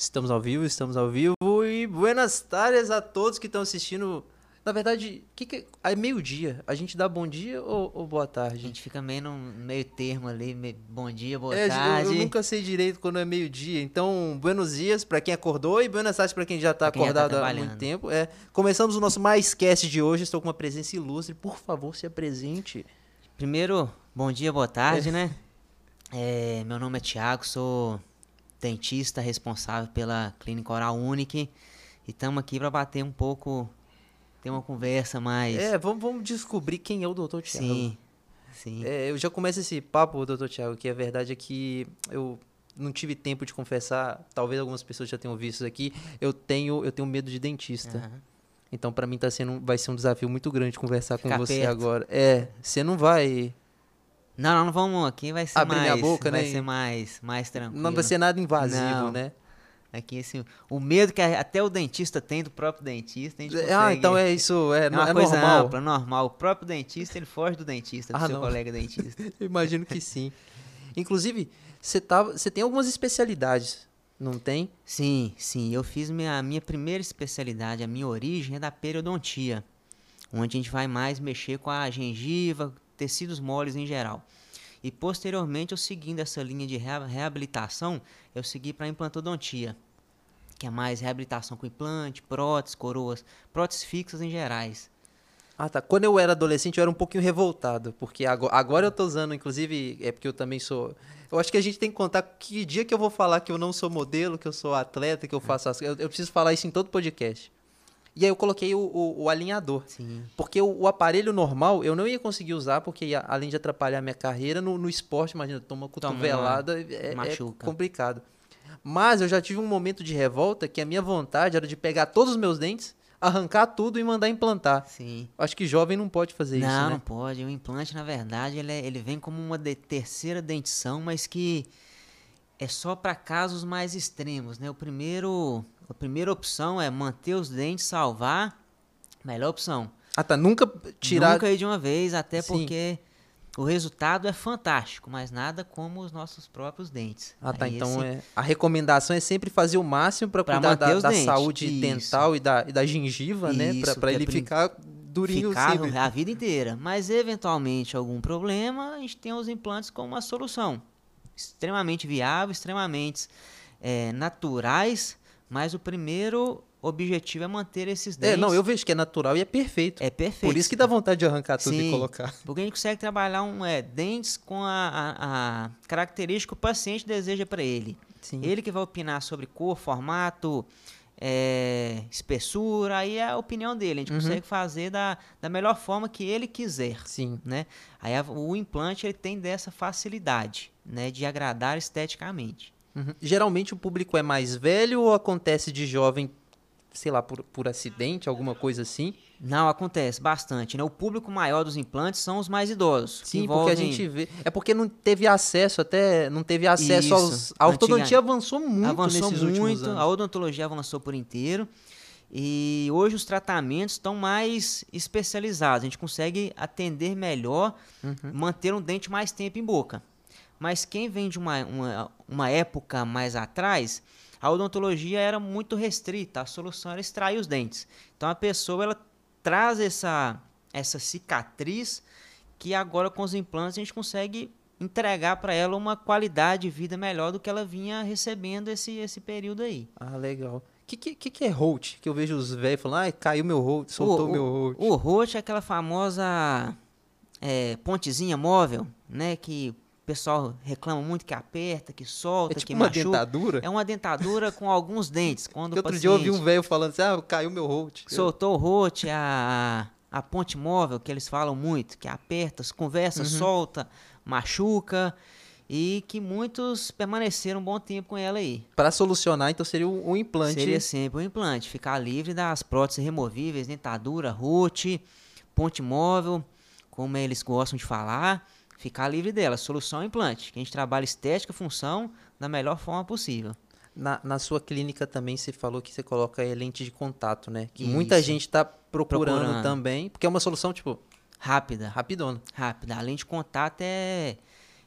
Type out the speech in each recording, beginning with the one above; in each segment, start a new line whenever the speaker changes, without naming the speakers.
Estamos ao vivo, estamos ao vivo e buenas tardes a todos que estão assistindo. Na verdade, que que é meio-dia. A gente dá bom dia ou, ou boa
A
tarde?
gente fica meio no meio termo ali, meio- bom dia, boa
É, eu-
tarde.
eu, nunca sei direito quando é meio-dia. Então, buenos dias para quem acordou e buenas tardes para quem já está
quem já tá
acordado há muito tempo. É, começamos o nosso mais cast de hoje. Estou com uma presença ilustre. Por favor, se apresente.
Primeiro, bom dia, boa tarde, né? É, meu nome é Thiago, sou dentista responsável pela Clínica Oral Unique e estamos aqui para bater um pouco, ter uma conversa mais.
É, vamos, vamos descobrir quem é o Dr. Thiago.
sim, sim.
É, eu já começo esse papo, doutor Tiago, que a verdade é que eu não tive tempo de confessar, talvez algumas pessoas já tenham visto isso aqui, eu tenho, eu tenho medo de dentista.
Aham.
Então, pra mim, tá sendo, vai ser um desafio muito grande conversar com
Ficar
você
perto.
agora. É, você não vai.
Não, não, não vamos aqui, vai ser
Abrir
mais,
minha boca,
vai
né?
ser mais, mais tranquilo.
Não vai ser nada invasivo,
Não.
né?
Aqui, assim, o medo que até o dentista tem do próprio dentista, a gente
Ah,
consegue-
então é isso, é,
É uma
é
coisa
normal.
ampla, normal. O próprio dentista, ele foge do dentista, do
Ah,
seu
não.
colega dentista.
Imagino que sim. Inclusive, você tá, você tem algumas especialidades, não tem?
Sim, sim. Eu fiz minha, a minha primeira especialidade, a minha origem é da periodontia, onde a gente vai mais mexer com a gengiva, tecidos moles em geral. E posteriormente, eu seguindo essa linha de rea- reabilitação, eu segui para implantodontia, que é mais reabilitação com implante, prótese, coroas, próteses fixas em gerais.
Ah, tá. Quando eu era adolescente, eu era um pouquinho revoltado, porque agora, agora eu tô usando, inclusive, é porque eu também sou. Eu acho que a gente tem que contar que dia que eu vou falar que eu não sou modelo, que eu sou atleta, que eu faço as. Eu, eu preciso falar isso em todo podcast. E aí eu coloquei o, o- o alinhador.
Sim.
Porque o, o aparelho normal eu não ia conseguir usar, porque ia- além de atrapalhar a minha carreira, no, no esporte, imagina, toma uma
Toma
cotovelada, é, é
machuca.
complicado. Mas eu já tive um momento de revolta que a minha vontade era de pegar todos os meus dentes, arrancar tudo e mandar implantar.
Sim.
Acho que jovem não pode fazer
não,
isso,
não
né?
pode. O implante, na verdade, ele, é- ele vem como uma de- terceira dentição, mas que é só para casos mais extremos, né? O primeiro, a primeira opção é manter os dentes, salvar. Melhor opção.
Ah, tá. Nunca tirar.
Nunca ir de uma vez, até
Sim.
porque o resultado é fantástico, mas nada como os nossos próprios dentes.
Ah, tá.
Aí
Então
esse-
é, a recomendação é sempre fazer o máximo para cuidar da, da saúde
isso.
dental e da, e da gengiva, né?
Isso,
pra
que é
ele
prim-
ficar durinho
ficar
sempre.
a vida inteira. Mas eventualmente algum problema, a gente tem os implantes como uma solução. Extremamente viável, extremamente eh, naturais, mas o primeiro objetivo é manter esses
É,
dentes.
não, eu vejo que é natural e é perfeito.
É perfeito.
Por isso que dá vontade de arrancar tudo e
Sim,
colocar.
Porque a gente consegue trabalhar um, é, dentes com a, a- a característica que o paciente deseja para ele.
Sim.
Ele que vai opinar sobre cor, formato, é, espessura, aí é a opinião dele. A gente
Uhum.
consegue fazer da, da melhor forma que ele quiser,
Sim.
né? Aí a- o implante ele tem dessa facilidade, né, de agradar esteticamente.
Uhum. Geralmente o público é mais velho ou acontece de jovem, sei lá, por, por acidente, alguma coisa assim?
Não, acontece bastante, né? O público maior dos implantes são os mais idosos.
Sim, porque a
envolvem-
gente vê. É porque não teve acesso até. Não teve acesso
Isso.
aos. A ortodontia
Antiga-
avançou muito
avançou
nesses últimos
muito,
anos.
a odontologia avançou por inteiro. E hoje os tratamentos estão mais especializados. A gente consegue atender melhor,
Uhum.
manter um dente mais tempo em boca. Mas quem vem de uma, uma, uma época mais atrás, a odontologia era muito restrita. A solução era extrair os dentes. Então a pessoa ela traz essa, essa cicatriz que agora com os implantes a gente consegue entregar para ela uma qualidade de vida melhor do que ela vinha recebendo esse, esse período aí.
Ah, legal. O que, que, que é Holt? Que eu vejo os velhos falando, ai, caiu meu Holt, soltou
o,
meu Holt.
o rote é aquela famosa é, pontezinha móvel, né? Que pessoal reclama muito que aperta, que solta,
É tipo
que
uma
machuca.
dentadura?
É uma dentadura com alguns dentes. Quando
outro dia eu ouvi um
paciente
velho falando assim, ah, caiu meu Holt.
soltou o rote, a, a ponte móvel, que eles falam muito, que aperta, conversa,
Uhum.
solta, machuca. E que muitos permaneceram um bom tempo com ela aí.
Pra solucionar, então seria um, um implante.
Seria sempre o implante, ficar livre das próteses removíveis, dentadura, rote, ponte móvel, como eles gostam de falar, ficar livre dela. Solução implante, que a gente trabalha estética, função da melhor forma possível.
Na, na sua clínica também você falou que você coloca é, lente de contato, né? Que muita
Isso.
gente tá procurando,
Procurando.
também, porque é uma solução, tipo,
Rápida,
rapidona.
rápida. Além de contato, é,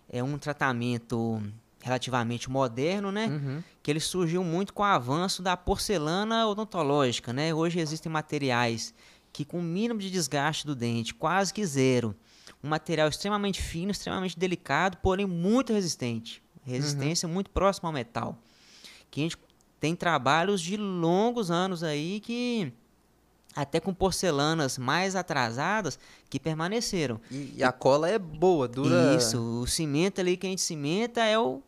é um tratamento relativamente moderno, né?
Uhum.
Que ele surgiu muito com o avanço da porcelana odontológica, né? Hoje existem materiais que com o mínimo de desgaste do dente, quase que zero, um material extremamente fino, extremamente delicado, porém muito resistente, resistência muito próxima ao metal. Que a gente tem trabalhos de longos anos aí que até com porcelanas mais atrasadas que permaneceram.
E, e a cola é boa, dura.
Isso, o cimento ali que a gente cimenta é o,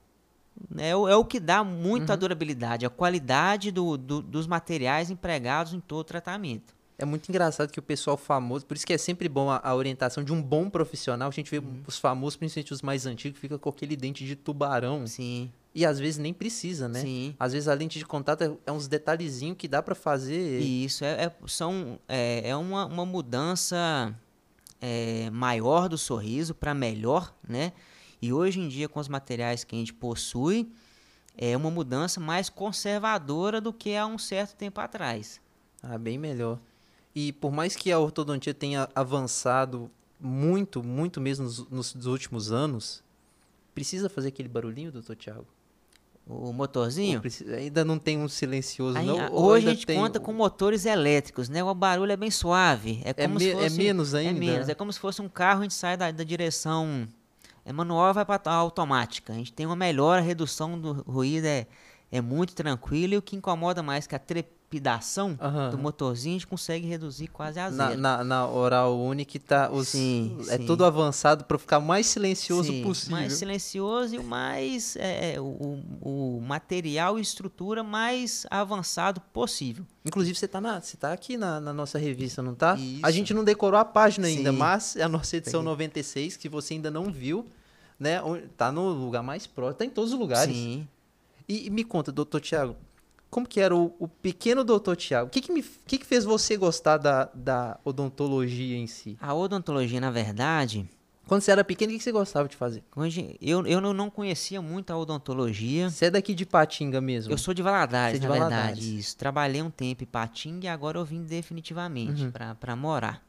é o, é o que dá muita
Uhum.
durabilidade, a qualidade do, do- dos materiais empregados em todo o tratamento.
É muito engraçado que o pessoal famoso, por isso que é sempre bom a, a orientação de um bom profissional. A gente vê
Uhum.
os famosos, principalmente os mais antigos, fica com aquele dente de tubarão.
Sim,
E às vezes nem precisa, né?
sim.
Às vezes a lente de contato é, é uns detalhezinhos que dá pra fazer.
E isso é, é- são, é, é uma, uma mudança é, maior do sorriso para melhor, né? E hoje em dia, com os materiais que a gente possui, é uma mudança mais conservadora do que há um certo tempo atrás.
Ah, bem melhor. E por mais que a ortodontia tenha avançado muito, muito mesmo nos, nos últimos anos, precisa fazer aquele barulhinho, doutor Tiago?
O motorzinho,
Ainda não tem um silencioso,
Aí,
não?
a-
Ou
hoje a gente conta
o-
com motores elétricos, né? O barulho é bem suave. É
É,
como
me-
se
é
fosse,
menos ainda?
É menos. É como se fosse um carro, a gente sai da, da direção é manual e vai para automática. A gente tem uma melhor, a redução do ruído é, é muito tranquilo e o que incomoda mais que a trepidação
Aham.
do motorzinho, a gente consegue reduzir quase a
Na,
zero.
na, na oral única tá os,
Sim,
é
sim.
tudo avançado para ficar mais silencioso
Sim,
possível.
mais silencioso e o mais é, é, o, o material e estrutura mais avançado possível.
Inclusive, você tá, na, você tá aqui na, na nossa revista, não tá? A gente não decorou a página ainda, mas é a nossa edição
Peguei.
96, que você ainda não viu, né? Tá no lugar mais próximo, tá em todos os lugares.
Sim.
E, e me conta, doutor Tiago, como que era o, o pequeno doutor Tiago? O que que, me, que que fez você gostar da, da odontologia em si?
A odontologia, na verdade,
Quando você era pequeno, o que você gostava de fazer?
Eu, eu não- conhecia muito a odontologia.
Você é daqui de Patinga mesmo?
Eu sou de Valadares,
Você é de
na
Valadares.
verdade. Isso. Trabalhei um tempo em Patinga e agora eu vim definitivamente
Uhum.
pra para morar.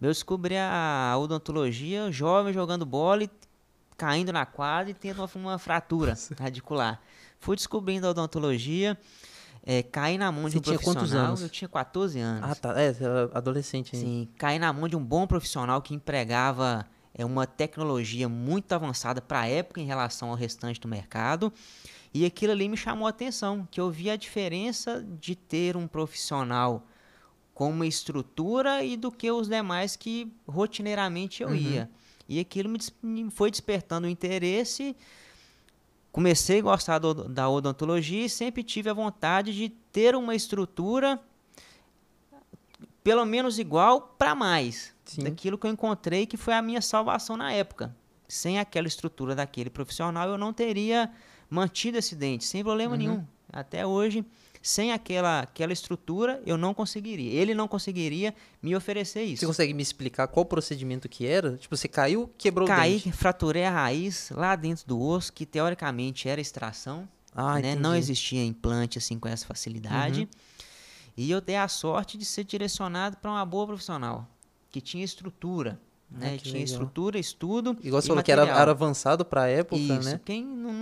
Eu descobri a odontologia jovem jogando bola e caindo na quadra e tendo uma, uma fratura radicular. Fui descobrindo a odontologia, eh, caí na mão de
Você
um
tinha quantos
profissional.
anos?
Eu tinha 14 anos.
Ah, tá. É, adolescente ainda.
Sim, caí na mão de um bom profissional que empregava é, uma tecnologia muito avançada para a época em relação ao restante do mercado. E aquilo ali me chamou a atenção, que eu vi a diferença de ter um profissional com uma estrutura e do que os demais que rotineiramente eu
Uhum.
ia. E aquilo me foi despertando o interesse. Comecei a gostar do- da odontologia e sempre tive a vontade de ter uma estrutura pelo menos igual para mais
Sim.
daquilo que eu encontrei que foi a minha salvação na época. Sem aquela estrutura daquele profissional, eu não teria mantido esse dente sem problema
Uhum.
nenhum. Até hoje, sem aquela, aquela estrutura, eu não conseguiria. Ele não conseguiria me oferecer
Você
isso.
consegue me explicar qual procedimento que era? Tipo, você caiu, quebrou o
Caí,
dente.
fraturei a raiz lá dentro do osso, que teoricamente era extração.
Ah,
né? Não existia implante assim com essa facilidade.
Uhum.
E eu dei a sorte de ser direcionado para uma boa profissional, que tinha estrutura. Né?
Ah,
tinha
legal.
estrutura, estudo.
Igual
e
você falou que era,
material.
era avançado pra época,
Isso.
né?
Quem não-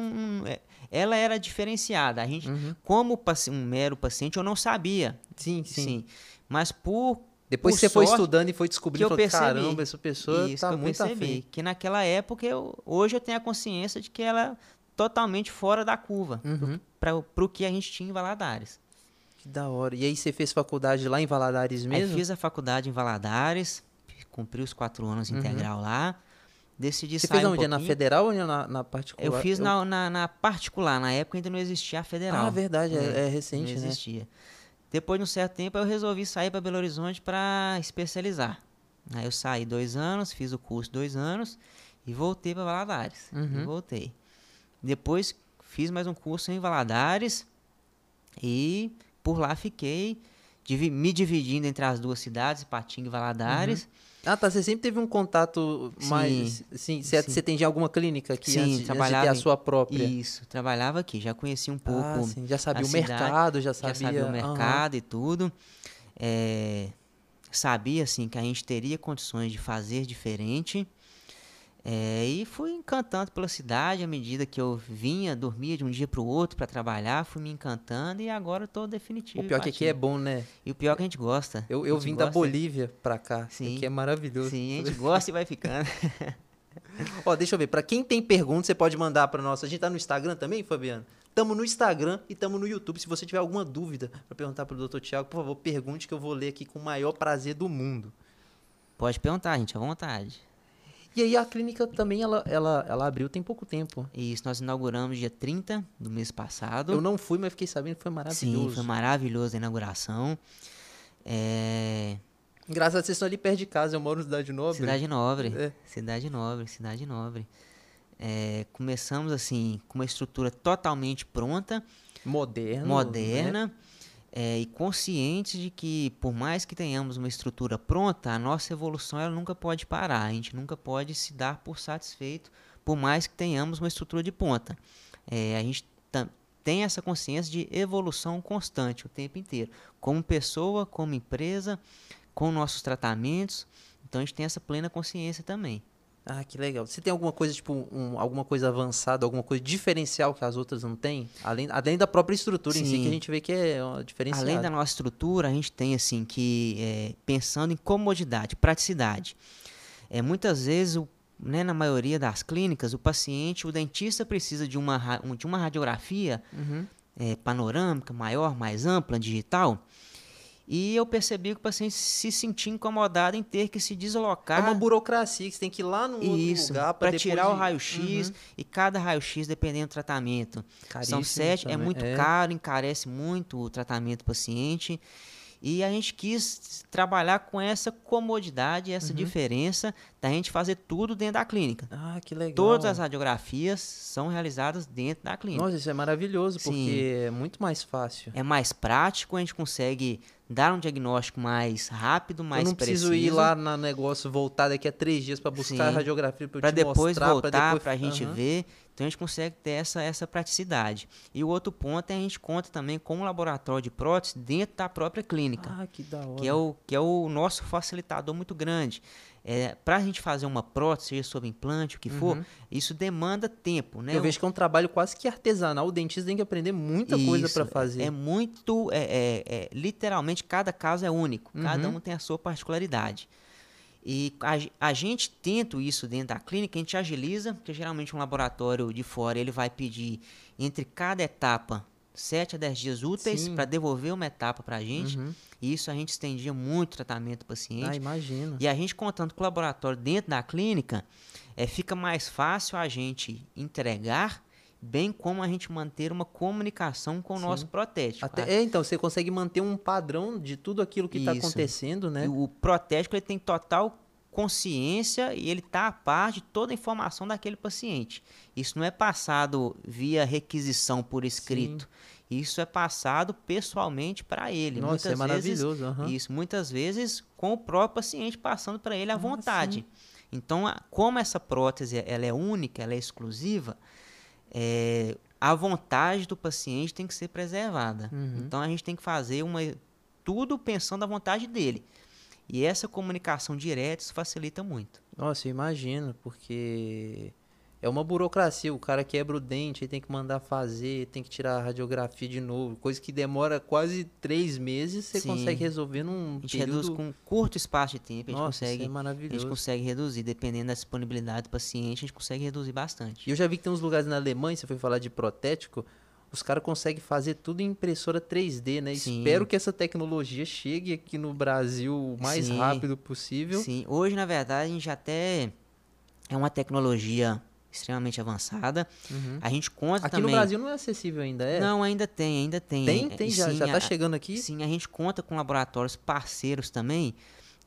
não- é, ela era diferenciada. A gente,
Uhum.
como um mero paciente, eu não sabia.
Sim, sim.
Sim. Mas por
Depois
Por
que você foi estudando e foi descobrindo,
que eu
falou,
percebi.
caramba, essa pessoa tá
eu
muito
percebi, que naquela época eu, hoje eu tenho a consciência de que ela é totalmente fora da curva
Uhum.
para o que a gente tinha em Valadares.
Que da hora. E aí você fez faculdade lá em Valadares mesmo?
Aí fiz a faculdade em Valadares, cumpri os quatro anos
Uhum.
integral lá. Decidi
Você
sair
fez
um
onde? Na federal ou na, na particular?
Eu fiz na, na, na particular, na época ainda não existia a federal.
Ah, verdade, é, é recente,
não
né?
existia. Depois de um certo tempo eu resolvi sair para Belo Horizonte para especializar. Aí eu saí dois anos, fiz o curso dois anos e voltei para Valadares.
Uhum.
Voltei. Depois fiz mais um curso em Valadares e por lá fiquei me dividindo entre as duas cidades, Patinga e Valadares.
Ah, tá. Você sempre teve um contato
Sim,
mais. Sim, você,
sim.
você tem de alguma clínica aqui
Sim,
antes, antes
trabalhava
a
em-
sua própria?
Isso, trabalhava aqui, já conheci um pouco
ah, sim. Já sabia
a
o
cidade,
mercado, já
já
sabia.
sabia o mercado e tudo. É, sabia assim que a gente teria condições de fazer diferente. É, e fui encantando pela cidade à medida que eu vinha, dormia de um dia para o outro para trabalhar, fui me encantando e agora estou definitivo.
O pior é que aqui é bom, né?
E o pior é que a gente gosta.
Eu, eu vim
gosta.
da Bolívia para cá, Sim. que é maravilhoso.
Sim, a gente gosta e vai ficando.
Ó, deixa eu ver, para quem tem perguntas, você pode mandar para nós. A gente tá no Instagram também, Fabiano? Tamo no Instagram e tamo no YouTube. Se você tiver alguma dúvida para perguntar pro Dr. Tiago, por favor, pergunte que eu vou ler aqui com o maior prazer do mundo.
Pode perguntar, gente, à vontade.
E aí a clínica também, ela, ela, ela abriu tem pouco tempo.
Isso, nós inauguramos dia 30 do mês passado.
Eu não fui, mas fiquei sabendo que foi maravilhoso.
Sim, foi maravilhoso a inauguração. É...
Graças a vocês estão ali perto de casa, eu moro na Cidade Nobre.
Cidade Nobre, é. Cidade Nobre, Cidade Nobre. É, começamos assim, com uma estrutura totalmente pronta.
Moderna.
Moderna. Né? É, e conscientes de que, por mais que tenhamos uma estrutura pronta, a nossa evolução ela nunca pode parar, a gente nunca pode se dar por satisfeito, por mais que tenhamos uma estrutura de ponta. É, a gente tem essa consciência de evolução constante o tempo inteiro, como pessoa, como empresa, com nossos tratamentos. Então a gente tem essa plena consciência também.
Ah, que legal. Você tem alguma coisa, tipo, um, alguma coisa avançada, alguma coisa diferencial que as outras não têm? Além, além da própria estrutura Sim. em si, que a gente vê que é diferencial.
Além da nossa estrutura, a gente tem, assim, que, é, pensando em comodidade, praticidade. É, muitas vezes, o, né, na maioria das clínicas, o paciente, o dentista precisa de uma, de uma radiografia uhum. é, panorâmica, maior, mais ampla, digital, e eu percebi que o paciente se sentia incomodado em ter que se deslocar.
É uma burocracia que você tem que ir lá no
Isso,
lugar
para tirar de... o raio-x uhum. e cada raio-x dependendo do tratamento. Caríssimo São sete, é também. é muito é. caro, encarece muito o tratamento do paciente. E a gente quis trabalhar com essa comodidade, essa uhum. diferença da gente fazer tudo dentro da clínica.
Ah, que legal.
Todas as radiografias são realizadas dentro da clínica.
Nossa, isso é maravilhoso, Sim. porque é muito mais fácil.
É mais prático, a gente consegue dar um diagnóstico mais rápido, mais preciso. Eu não
preciso
preciso.
ir lá no negócio, voltar daqui a três dias para buscar Sim. a radiografia para
depois
mostrar,
voltar, para a gente uhum. ver. Então a gente consegue ter essa, essa praticidade. E o outro ponto é a gente conta também com um laboratório de prótese dentro da própria clínica.
Ah, que da hora.
Que é o, que é o nosso facilitador muito grande. É, para a gente fazer uma prótese, seja sob implante, o que for, uhum. isso demanda tempo, né?
Eu vejo que é um trabalho quase que artesanal. O dentista tem que aprender muita isso, coisa para fazer.
É muito, é, é, é, literalmente, cada caso é único. Uhum. Cada um tem a sua particularidade. E a, a, gente tenta isso dentro da clínica, a gente agiliza, porque geralmente um laboratório de fora ele vai pedir entre cada etapa 7 a 10 dias úteis para devolver uma etapa para a gente. Uhum. E isso a gente estendia muito o tratamento do paciente.
Ah, imagino.
E a gente contando com o laboratório dentro da clínica, é, fica mais fácil a gente entregar bem como a gente manter uma comunicação com o Sim. nosso protético.
Até, é, então, você consegue manter um padrão de tudo aquilo que está acontecendo, né?
E o protético ele tem total consciência e ele está a par de toda a informação daquele paciente. Isso não é passado via requisição por escrito. Sim. Isso é passado pessoalmente para ele.
Nossa, muitas é maravilhoso.
Vezes, uhum. Isso, muitas vezes com o próprio paciente passando para ele à ah, vontade. Então, como essa prótese ela é única, ela é exclusiva, é, a vontade do paciente tem que ser preservada. Uhum. Então, a gente tem que fazer uma, tudo pensando a vontade dele. E essa comunicação direta isso facilita muito.
Nossa, eu imagino, porque é uma burocracia. O cara quebra o dente, aí tem que mandar fazer, tem que tirar a radiografia de novo. Coisa que demora quase três meses, você Sim. consegue resolver num
A gente
período...
reduz com um curto espaço de tempo, a gente,
Nossa,
consegue,
é maravilhoso.
a gente consegue reduzir. Dependendo da disponibilidade do paciente, a gente consegue reduzir bastante.
E eu já vi que tem uns lugares na Alemanha, você foi falar de protético, os caras conseguem fazer tudo em impressora 3D, né? Sim. Espero que essa tecnologia chegue aqui no Brasil o mais Sim. rápido possível.
Sim, hoje, na verdade, a gente até é uma tecnologia extremamente avançada. Uhum. A gente conta
aqui
também...
no Brasil não é acessível ainda, é?
Não, ainda tem, ainda tem.
Tem, tem, já, sim, já tá chegando aqui?
Sim, a gente conta com laboratórios parceiros também,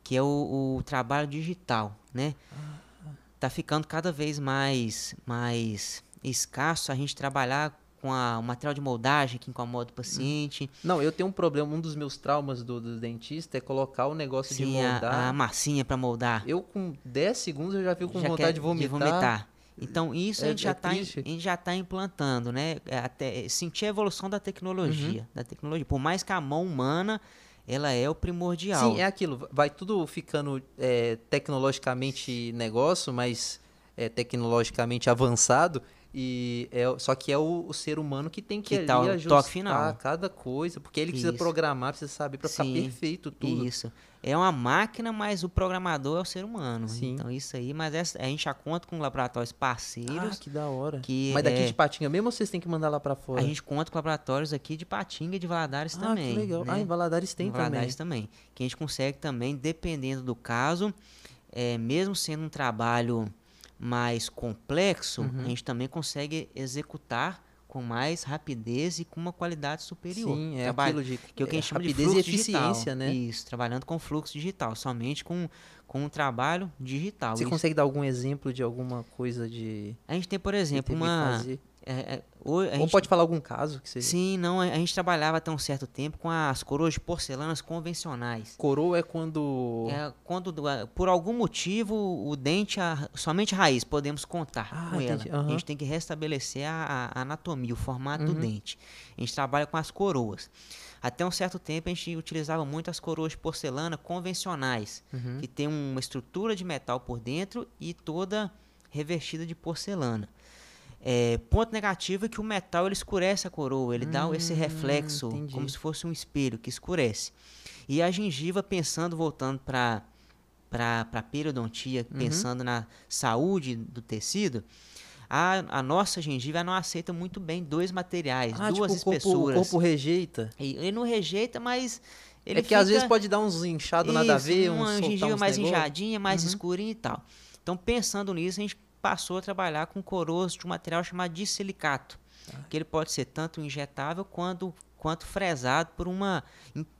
que é o, o trabalho digital, né? Ah. Tá ficando cada vez mais, mais escasso a gente trabalhar com a, o material de moldagem que incomoda o paciente.
Não, eu tenho um problema, um dos meus traumas do, do dentista é colocar o negócio Sim, de moldar.
A, a massinha para moldar.
Eu com 10 segundos eu já fico com já vontade de vomitar. de vomitar.
Então isso é, a, gente é tá já está implantando, né? É até sentir a evolução da tecnologia, uhum. da tecnologia. Por mais que a mão humana ela é o primordial.
Sim, é aquilo. Vai tudo ficando é, tecnologicamente negócio, mas é, tecnologicamente avançado. E é, só que é o, o ser humano que tem que,
Que tá
ali
o toque
ajustar
final.
cada coisa, porque ele precisa
Isso.
programar, precisa saber para ficar perfeito tudo.
Isso. É uma máquina, mas o programador é o ser humano.
Sim.
Então isso aí, mas a gente já conta com laboratórios
Ah,
parceiros.
que da hora.
que
Mas daqui
é-
de Patinga mesmo ou vocês têm que mandar lá para fora?
a gente conta com laboratórios aqui de Patinga e de Valadares
ah,
também.
que legal.
né?
Ah, em Valadares tem
Em
também.
Valadares também. Que a gente consegue também, dependendo do caso, é, mesmo sendo um trabalho mais complexo,
Uhum.
a gente também consegue executar com mais rapidez e com uma qualidade superior.
Sim, é
Traba-
aquilo de
que é o que a gente chama de
rapidez e eficiência,
digital.
né?
Isso, trabalhando com fluxo digital, somente com, com um trabalho digital.
Você
Isso-
consegue dar algum exemplo de alguma coisa de
A gente tem, por exemplo, uma. É, é, a
Ou
gente-
pode falar algum caso que seja?
Sim, não, a a gente trabalhava até um certo tempo com as coroas de porcelanas convencionais.
Coroa é quando
É, quando do- ah, por algum motivo o dente, a- somente raiz, podemos contar
Ah,
com ela.
entendi,
A gente tem que restabelecer a, a anatomia, o formato do
Uhum.
dente. A gente trabalha com as coroas. Até um certo tempo a gente utilizava muito as coroas de porcelana convencionais,
Uhum.
que tem uma estrutura de metal por dentro e toda revestida de porcelana. É, ponto negativo é que o metal ele escurece a coroa, ele dá esse
Hum,
reflexo,
entendi.
como se fosse um espelho que escurece. E a gengiva, pensando, voltando para a periodontia,
Uhum.
pensando na saúde do tecido, a, a nossa gengiva não aceita muito bem dois materiais,
Ah,
duas
tipo, o corpo, o
espessuras.
corpo rejeita.
E ele não rejeita, mas ele
é que às
fica-
vezes pode dar uns inchados nada a ver, uns
uma
soltar
gengiva
uns
mais
negócio.
inchadinha, mais
Uhum.
escurinha e tal. Então, pensando nisso, a gente passou a trabalhar com coroas de um material chamado de silicato,
Ah.
que ele pode ser tanto injetável quanto quanto fresado por uma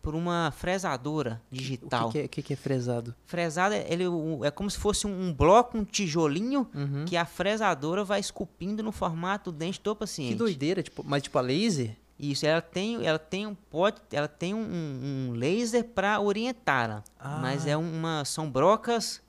por uma fresadora
O
digital.
que, que é, o que, que é fresado?
Fresado é, ele, o- é como se fosse um, um bloco, um tijolinho
Uhum.
que a fresadora vai esculpindo no formato do dente do paciente.
Que doideira, tipo, mas tipo a laser?
Isso, ela tem, ela tem um pode, ela tem um, um laser para orientá-la, mas
Ah.
é uma são brocas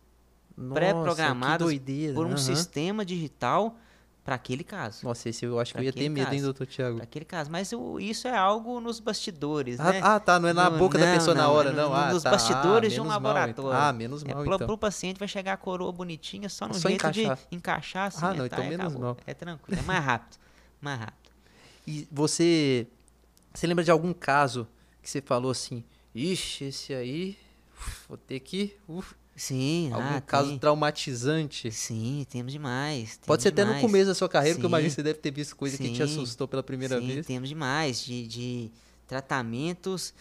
pré-programadas
que doideira.
por um
aham.
sistema digital para aquele caso.
Nossa, esse eu acho que
Pra
eu ia ter medo, hein,
caso.
doutor Thiago?
Para aquele caso, mas o- isso é algo nos bastidores,
Ah,
né?
ah, tá, não é na
No-
boca da
não,
pessoa na
não,
hora,
é
não.
no-
ah,
nos
tá.
bastidores
ah,
de um
mal, então.
laboratório.
Ah, menos
É,
mal,
pro,
então.
pro paciente vai chegar a coroa bonitinha só no
Só
jeito
encaixar.
de encaixar assim.
Ah, não,
tá,
então
e
menos
acabou.
mal.
É tranquilo, é mais rápido, mais rápido.
E você, você lembra de algum caso que você falou assim, ixi, esse aí, uf, vou ter que, uf,
Sim,
algum
ah,
caso
tem.
traumatizante?
Sim, temos demais.
Pode
temos
ser até no
demais.
começo da sua carreira, porque eu imagino que
Sim.
você deve ter visto coisa que te
Sim.
assustou pela primeira
Sim,
vez.
temos demais de, de tratamentos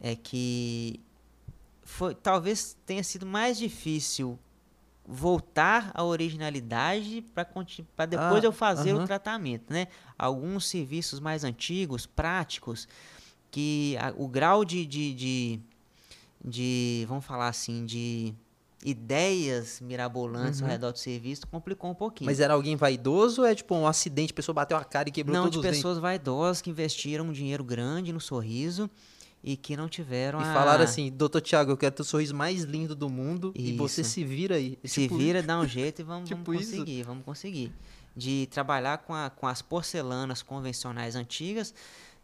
é que foi, talvez tenha sido mais difícil voltar à originalidade para depois
Ah,
eu fazer
aham.
o tratamento, né? Alguns serviços mais antigos, práticos, que a- o grau de, de, de, de, vamos falar assim, de ideias mirabolantes ao
Uhum.
redor do serviço complicou um pouquinho.
Mas era alguém vaidoso ou é tipo um acidente, a pessoa bateu a cara e quebrou
não,
todos
de
os dentes?
pessoas vaidosas que investiram um dinheiro grande no sorriso e que não tiveram
E
a...
falaram assim, doutor Thiago, eu quero ter o sorriso mais lindo do mundo e você
Isso.
se vira aí.
Se
Tipo,
vira, dá um jeito e vamos,
tipo
vamos
isso.
conseguir, vamos conseguir. De trabalhar com, a- com as porcelanas convencionais antigas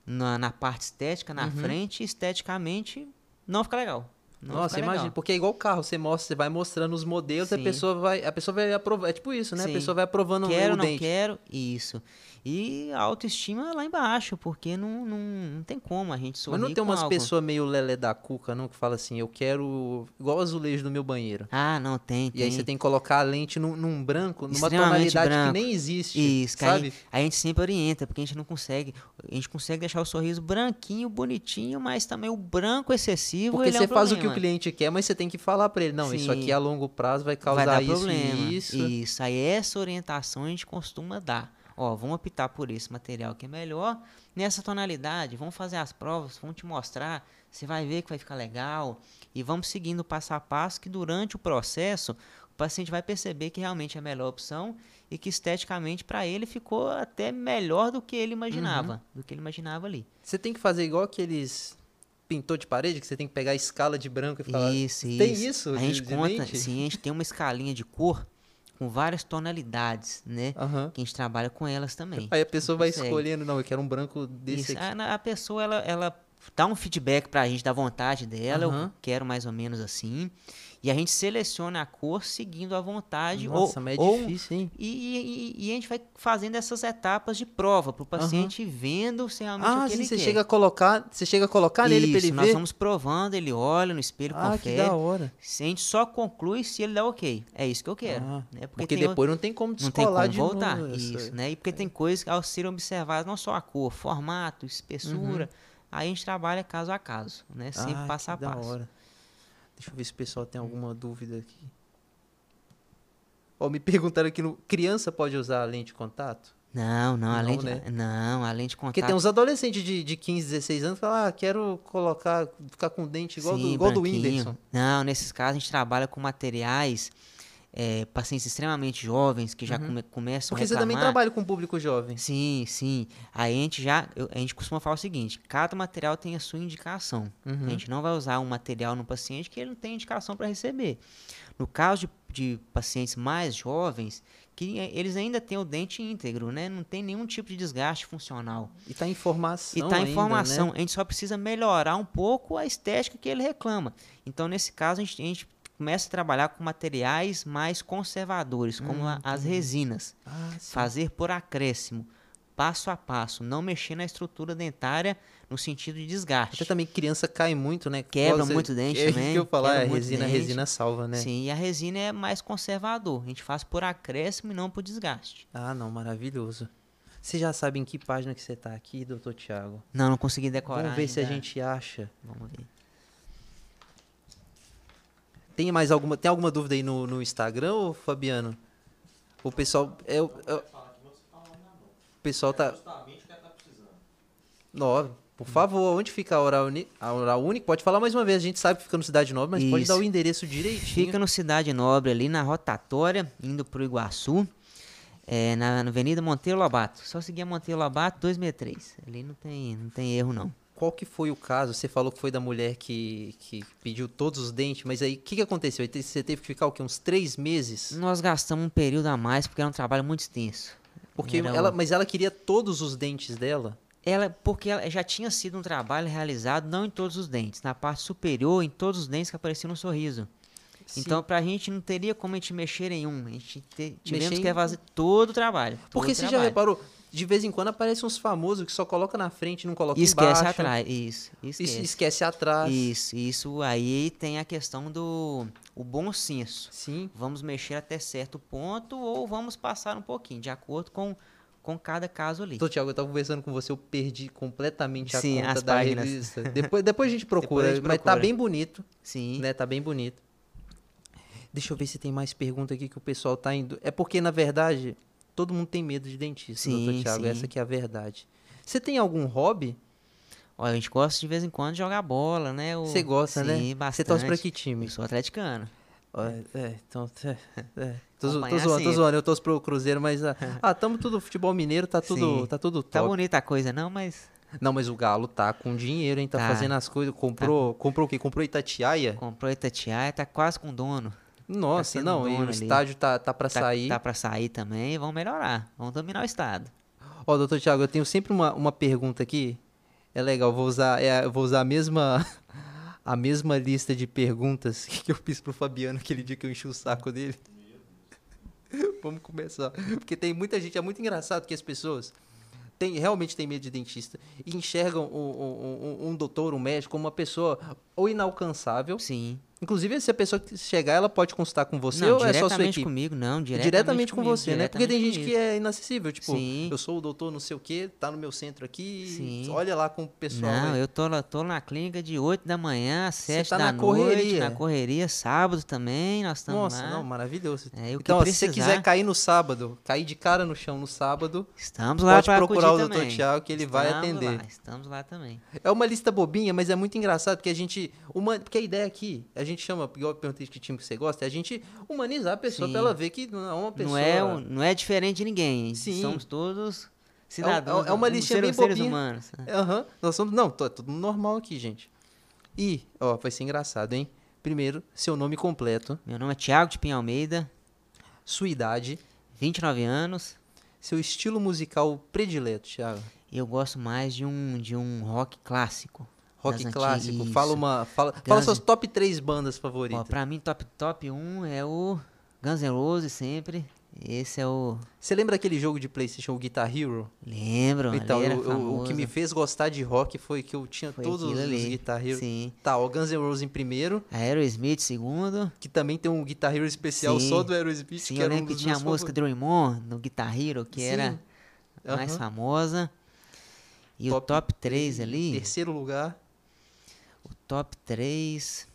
na, na parte estética, na
Uhum.
frente, esteticamente não fica legal. Não
Nossa,
legal.
imagina, porque é igual o carro, você mostra, você vai mostrando os modelos, a
Sim.
pessoa vai, a pessoa vai aprovando, é tipo isso, né?
Sim.
A pessoa vai aprovando
Quero,
o
não
dente.
quero, isso. E a autoestima lá embaixo, porque não, não, não tem como a gente sorrir
Mas não tem umas pessoas meio lelé da cuca, não, que fala assim, eu quero igual o azulejo do meu banheiro.
Ah, não, tem,
E aí você tem que colocar a lente num, num branco, numa tonalidade
branco.
que nem existe,
Isso,
sabe?
gente, a gente sempre orienta, porque a gente não consegue. A gente consegue deixar o sorriso branquinho, bonitinho, mas também o branco excessivo.
Porque
ele é
você
um
faz o que o
problema.
cliente quer, mas você tem que falar pra ele, não, isso
Sim.
aqui a longo prazo vai
vai
causar
dar
isso
problema.
isso.
Isso, aí essa orientação a gente costuma dar. Ó, vamos optar por esse material que é melhor, nessa tonalidade, vamos fazer as provas, vamos te mostrar, você vai ver que vai ficar legal. E vamos seguindo passo a passo que durante o processo o paciente vai perceber que realmente é a melhor opção e que esteticamente para ele ficou até melhor do que ele imaginava,
Uhum.
do que ele imaginava ali.
Você tem que fazer igual aqueles pintor de parede, que você tem que pegar a escala de branco e falar.
Isso, isso.
Tem isso?
A
de-
gente
de
conta,
dente?
sim, a gente tem uma escalinha de cor com várias tonalidades, né?
Aham.
Que a gente trabalha com elas também.
Aí a pessoa vai
Consegue.
escolhendo, não, eu quero um branco desse
Isso,
aqui.
a, a pessoa, ela, ela dá um feedback pra gente da vontade dela, eu
Aham.
quero mais ou menos assim. E a gente seleciona a cor seguindo à vontade.
Nossa,
ou,
mas é
ou-
difícil, hein?
E, e- e a gente vai fazendo essas etapas de prova para o paciente vendo se realmente o
Ah,
que
sim,
ele
você
quer.
chega a colocar, você chega a colocar nele pra
Isso,
ele
nós
ver.
vamos provando, ele olha no espelho,
Ah, que
confere.
da hora.
A gente só conclui se ele dá ok. É isso que eu quero.
Ah,
né?
Porque,
tem
depois não tem como descolar de
voltar.
novo. essa-
Isso, né? E porque tem coisas que ao serem observadas, não só a cor, formato, espessura, aí a gente trabalha caso a caso, né? Sempre
Uhum. Ah,
passo a
que da
passo.
hora. Deixa eu ver se o pessoal tem alguma dúvida aqui. Ó, me perguntaram aqui no criança pode usar a lente de contato?
Não, não,
Não,
além de,
né?
não, além de contato.
Porque tem uns adolescentes de, de 15, 16 anos que falam, ah, quero colocar, ficar com dente igual, do,
Sim,
igual do. Whindersson.
Não, nesses casos a gente trabalha com materiais, é, pacientes extremamente jovens que já come- começam
Uhum. Porque
a
você também trabalha com público jovem.
Sim, sim. Aí a gente já, eu- a gente costuma falar o seguinte: cada material tem a sua indicação.
Uhum.
A gente não vai usar um material no paciente que ele não tem indicação para receber. No caso de, de pacientes mais jovens, que eh, eles ainda têm o dente íntegro, né? Não tem nenhum tipo de desgaste funcional.
E tá em formação
E está em formação.
né?
A gente só precisa melhorar um pouco a estética que ele reclama. Então, nesse caso, a gente, a gente começa a trabalhar com materiais mais conservadores, como
Hum,
as resinas.
Ah.
Fazer por acréscimo, passo a passo, não mexer na estrutura dentária no sentido de desgaste.
Até também criança cai muito, né?
Quebra
você-
muito dente
é isso
também,
que eu falar,
quebra
a resina,
dente.
resina salva, né?
Sim, e a resina é mais conservador. A gente faz por acréscimo e não por desgaste.
Ah, não, maravilhoso. Você já sabe em que página que você tá aqui, doutor Tiago?
Não, não consegui decorar.
Vamos ver se a
ainda.
gente acha.
Vamos ver.
Tem mais alguma, tem alguma dúvida aí no, no Instagram, ô Fabiano? O pessoal, é, o- é o o pessoal tá... Não, por favor, onde fica a Oral, Uni, a Oral Único? Pode falar mais uma vez, a gente sabe que fica no Cidade Nova, mas pode
Isso.
dar o endereço direitinho.
Fica no Cidade Nobre, ali na rotatória, indo pro Iguaçu, é, na, na Avenida Monteiro Lobato. Só seguir a Monteiro Lobato 263. Ali não tem, não tem erro, não.
Qual que foi o caso? Você falou que foi da mulher que, que pediu todos os dentes, mas aí o que, que aconteceu? Você teve que ficar o quê? Uns três meses?
Nós gastamos um período a mais porque era um trabalho muito extenso.
Porque
Era
ela, mas ela queria todos os dentes dela?
Ela, porque ela já tinha sido um trabalho realizado não em todos os dentes, na parte superior, em todos os dentes que apareciam no sorriso. Então, pra gente não teria como a gente mexer em um. A gente te, tivemos que fazer todo o trabalho.
Porque você já
trabalho.
reparou, de vez em quando aparecem uns famosos que só coloca na frente e não coloca
esquece
embaixo.
atrás. Isso, esquece.
esquece atrás.
Isso, isso aí tem a questão do o bom senso.
Sim.
Vamos mexer até certo ponto ou vamos passar um pouquinho, de acordo com, com cada caso ali.
Doutor Tiago, eu tava conversando com você, eu perdi completamente a
Sim,
conta
as
da
páginas.
revista. Depois, depois a gente procura,
a gente
mas tá
procura.
bem bonito,
Sim.
né? Tá bem bonito. Deixa eu ver se tem mais pergunta aqui que o pessoal tá indo. É porque, na verdade, todo mundo tem medo de dentista,
Sim,
doutor Tiago.
sim.
Essa que é a verdade. Você tem algum hobby?
Olha, a gente gosta de vez em quando de jogar bola, né? O-
Você gosta, né?
Sim, bastante.
Você torce pra que time?
Eu sou atleticano.
Olha, É, então. É, é. Tô, zo- tô zoando, tô zoando, eu torço pro Cruzeiro, mas. Ah, ah, tamo tudo futebol mineiro, tá tudo,
Sim.
tá tudo
Tá
top.
bonita a coisa, não, mas
Não, mas o Galo tá com dinheiro, hein? Tá,
Tá.
fazendo as coisas. Comprou, comprou o quê? Comprou Itatiaia?
comprou Itatiaia, tá quase com dono.
Nossa,
tendo
não, e o
ali.
estádio tá, tá pra
Tá,
sair.
tá pra sair também, vão melhorar. Vão dominar o estado.
Ó, doutor Tiago, eu tenho sempre uma, uma pergunta aqui. É legal, vou usar, é, vou usar a mesma, a mesma lista de perguntas que eu fiz pro Fabiano aquele dia que eu enchi o saco dele. Vamos começar. Porque tem muita gente, é muito engraçado que as pessoas tem, realmente têm medo de dentista e enxergam um, um, um- um doutor, um médico, como uma pessoa ou inalcançável.
Sim.
Inclusive, se a pessoa que chegar, ela pode consultar com você
não,
ou é só sua
diretamente
equipe?
comigo, não.
Diretamente,
Diretamente,
com
comigo,
você, né? Porque tem
diretamente
gente que
comigo.
é inacessível, tipo,
Sim.
eu sou o doutor não sei o quê, tá no meu centro aqui,
Sim.
olha lá com o pessoal.
Não,
aí.
eu tô, lá- tô na clínica de 8 da manhã às 7
tá
da
na
noite,
correria.
na correria, sábado também, nós estamos
Nossa,
lá.
não, maravilhoso.
É,
então, ó, se você quiser cair no sábado, cair de cara no chão no sábado,
Estamos lá
pode procurar o
também.
Tiago que ele vai
Estamos
atender.
Lá, estamos lá também.
É uma lista bobinha, mas é muito engraçado porque a gente. Uma, porque a ideia aqui, a gente chama, igual eu perguntei que time que você gosta, é a gente humanizar a pessoa
Sim.
pra ela ver que não é uma pessoa.
Não é, não é diferente de ninguém.
Sim.
Somos todos cidadãos.
é uma
somos
listinha bem
seres,
bobinha.
humanos.
Aham, nós somos. Não, tô- é tudo normal aqui, gente. E, ó, vai ser engraçado, hein? Primeiro, seu nome completo,
Meu nome é Thiago de Pinha Almeida,
sua idade,
29 anos.
seu estilo musical predileto, Thiago.
Eu gosto mais de um, de um rock clássico.
Rock clássico.
antigas,
Fala uma. Fala, fala suas top 3 bandas
Ó,
favoritas.
pra mim, top, top 1 é o Guns N' Roses sempre. Esse é o.
Você lembra aquele jogo de Playstation, o Guitar Hero?
Lembro,
Então, eu- eu- o que me fez gostar de rock foi que eu tinha
Foi
todos os
ali.
Guitar Hero.
Sim.
Tá, o Guns N' Roses em primeiro,
Aerosmith segundo.
que também tem um Guitar Hero especial
Sim.
só do Aerosmith,
Sim,
que
eu
era um
lembro que tinha a música Dream On no Guitar Hero, que
Sim.
era a mais famosa. E o
Top
top 3 ali,
Terceiro lugar.
Top 3.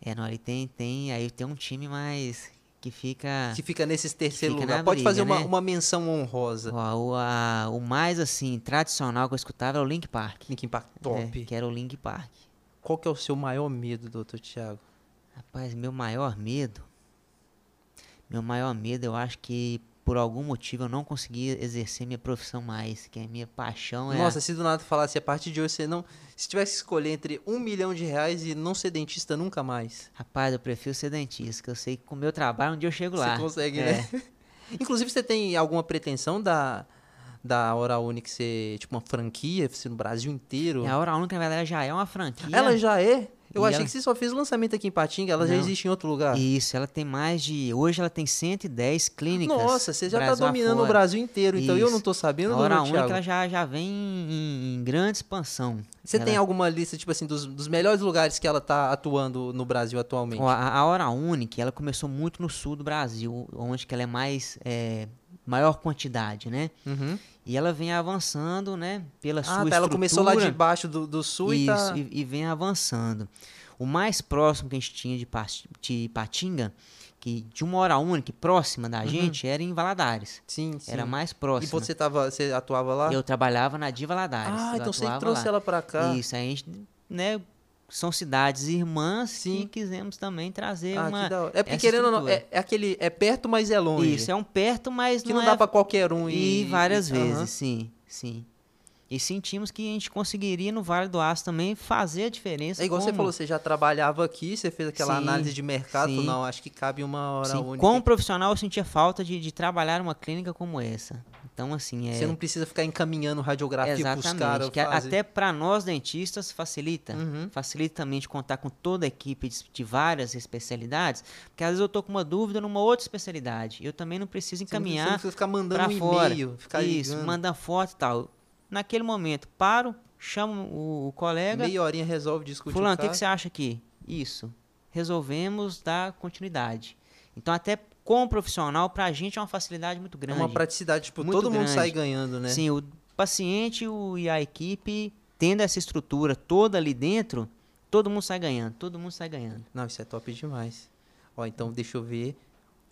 É, não, ali tem, tem, aí tem um time mais que fica
Que fica nesses terceiro
Fica
lugar. Pode
briga,
fazer uma,
né?
uma menção honrosa.
Ó, o, a- o mais assim tradicional que eu escutava era o Link Park.
Linkin Park,
É,
top.
que era o Link Park.
Qual que é o seu maior medo, doutor Thiago?
Rapaz, meu maior medo. Meu maior medo, eu acho que por algum motivo eu não consegui exercer minha profissão mais, que a minha paixão é.
Nossa, se do nada falasse a partir de hoje você não. Se tivesse que escolher entre um milhão de reais e não ser dentista nunca mais.
Rapaz, eu prefiro ser dentista, que eu sei que com o meu trabalho um dia eu chego lá.
Você consegue,
É.
né? Inclusive, você tem alguma pretensão da, da Hora Única ser tipo uma franquia, ser no Brasil inteiro?
E a Hora Única, na verdade, já é uma franquia.
Ela já é? Eu
E
achei
ela-
que você só fez o lançamento aqui em Patinga, ela já
Não.
existe em outro lugar.
Isso, ela tem mais de. Hoje ela tem 110 clínicas.
Nossa, você já tá
Brasil
dominando o
afora.
Brasil inteiro, então eu
Isso.
não tô sabendo,
A Hora Única
Thiago.
ela já, já vem em, em grande expansão.
Você
Ela-
tem alguma lista, tipo assim, dos, dos melhores lugares que ela tá atuando no Brasil atualmente?
Ó, a, a Hora Única, ela começou muito no sul do Brasil, onde que ela é mais é, maior quantidade, né?
Uhum.
E ela vem avançando, né? Pela sua
Ah, tá, ela começou lá de
estrutura.
baixo do, do sul e
Isso,
tá...
e, e vem avançando. O mais próximo que a gente tinha de, de Patinga, que de uma hora única, próxima da gente, era em Valadares.
Sim, sim.
Era mais
E
próximo.
você, tava, você atuava lá?
Eu trabalhava na Diva Valadares.
Ah, então você trouxe
lá.
ela pra cá.
Isso, aí a gente, né? São cidades irmãs
Sim.
que quisemos também trazer
Ah,
uma.
que. É porque, querendo não, é, é aquele... É perto, mas é longe.
Isso, é um perto, mas
que
não,
não, dá
é...
pra qualquer um
E
ir.
várias
e-
vezes,
Aham.
sim, sim. E sentimos que a gente conseguiria no Vale do Aço também fazer a diferença.
É igual você
como-
falou, você já trabalhava aqui, você fez aquela
Sim,
análise de mercado,
sim.
não, acho que cabe uma hora
Sim,
única.
como profissional eu sentia falta de, de trabalhar uma clínica como essa. Então, assim, é...
Você não precisa ficar encaminhando radiografia pros
Exatamente,
caras.
que a-
fazer.
até para nós dentistas facilita.
Uhum.
Facilita também de contar com toda a equipe de, de várias especialidades, porque às vezes eu tô com uma dúvida numa outra especialidade. Eu também não preciso encaminhar
Você não precisa ficar mandando
para
um
fora.
e-mail, ficar
Isso,
ligando.
mandar foto e tal. Naquele momento, paro, chamo o, o colega.
Meia horinha resolve discutir
Fulano,
o
que, que você acha aqui? Isso. Resolvemos dar continuidade. Então, até como profissional, pra gente é uma facilidade muito
É
grande.
uma praticidade, tipo, todo mundo
grande.
sai ganhando, né?
Sim, o paciente o- e a equipe, tendo essa estrutura toda ali dentro, todo mundo sai ganhando. Todo mundo sai ganhando.
Não, isso é top demais. Ó, então deixa eu ver.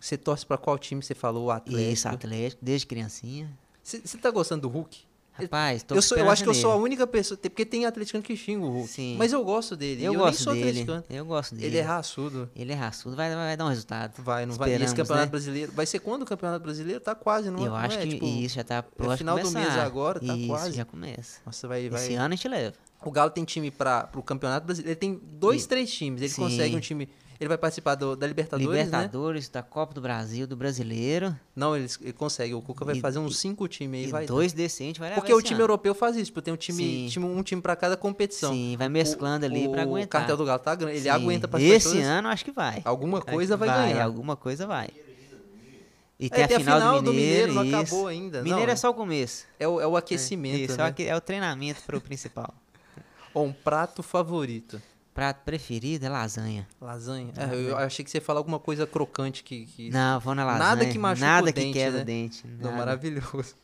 Você torce pra qual time você falou? O Atlético.
Isso, Atlético, desde criancinha.
Você tá gostando do Hulk?
Rapaz, tô
eu, sou, eu acho que eu sou a única pessoa. Porque tem atleticano que xinga o Hulk.
Sim.
Mas eu gosto dele.
Eu,
eu
gosto dele.
atleticano.
Eu gosto dele.
Ele é raçudo.
Ele é raçudo, vai, vai dar um resultado.
Vai, não vai. E esse
Esperamos,
campeonato
né?
brasileiro. Vai ser quando o campeonato brasileiro? Tá quase, não,
eu
não
acho
é?
que
Tipo,
isso já tá de
final do mês agora, tá
isso,
quase.
já começa.
Nossa, vai, vai.
Esse ano a gente leva.
O Galo tem time para o campeonato brasileiro. Ele tem dois,
E-
três times. Ele
Sim.
consegue um time. Ele vai participar do- da Libertadores, né?
Libertadores, da Copa do Brasil, do Brasileiro.
Não, ele, ele consegue. O Cuca vai
E-
fazer uns cinco times aí.
E
vai
dois a gente vai levar
Porque o time
ano.
europeu faz isso. Tipo, tem um time, time- um time para cada competição.
Sim, vai mesclando
O-
ali pra
O
aguentar.
cartel do Galo tá grande. Ele
Sim,
aguenta de
Esse
todas-
ano acho que vai.
Alguma coisa
que
vai, ganhar.
Alguma coisa vai. E
É,
tem, a, final do Mineiro,
não
isso.
acabou ainda.
Mineiro
não,
é só o começo.
é o, é o aquecimento,
Isso,
né?
é o aque- é o treinamento para o principal.
Ó, um prato favorito.
Prato preferido é lasanha.
Lasanha. É, eu achei que você ia falar alguma coisa crocante que... que...
Não, vou na lasanha.
Nada que machuca
Nada
o
que
dente,
quebra
né?
o dente.
Não,
nada.
maravilhoso.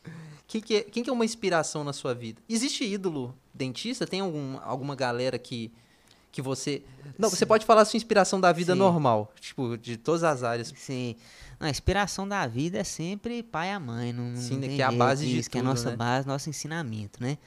Quem que, é, quem que é uma inspiração na sua vida? Existe ídolo dentista? Tem algum, alguma galera que, que você... Não, você pode falar a sua inspiração da vida
Sim.
normal. Tipo, de todas as áreas.
Sim. Não, a inspiração da vida é sempre pai e mãe. Não, não
Sim, né,
tem
que é a base de
isso, que é a nossa
né?
base, nosso ensinamento, né?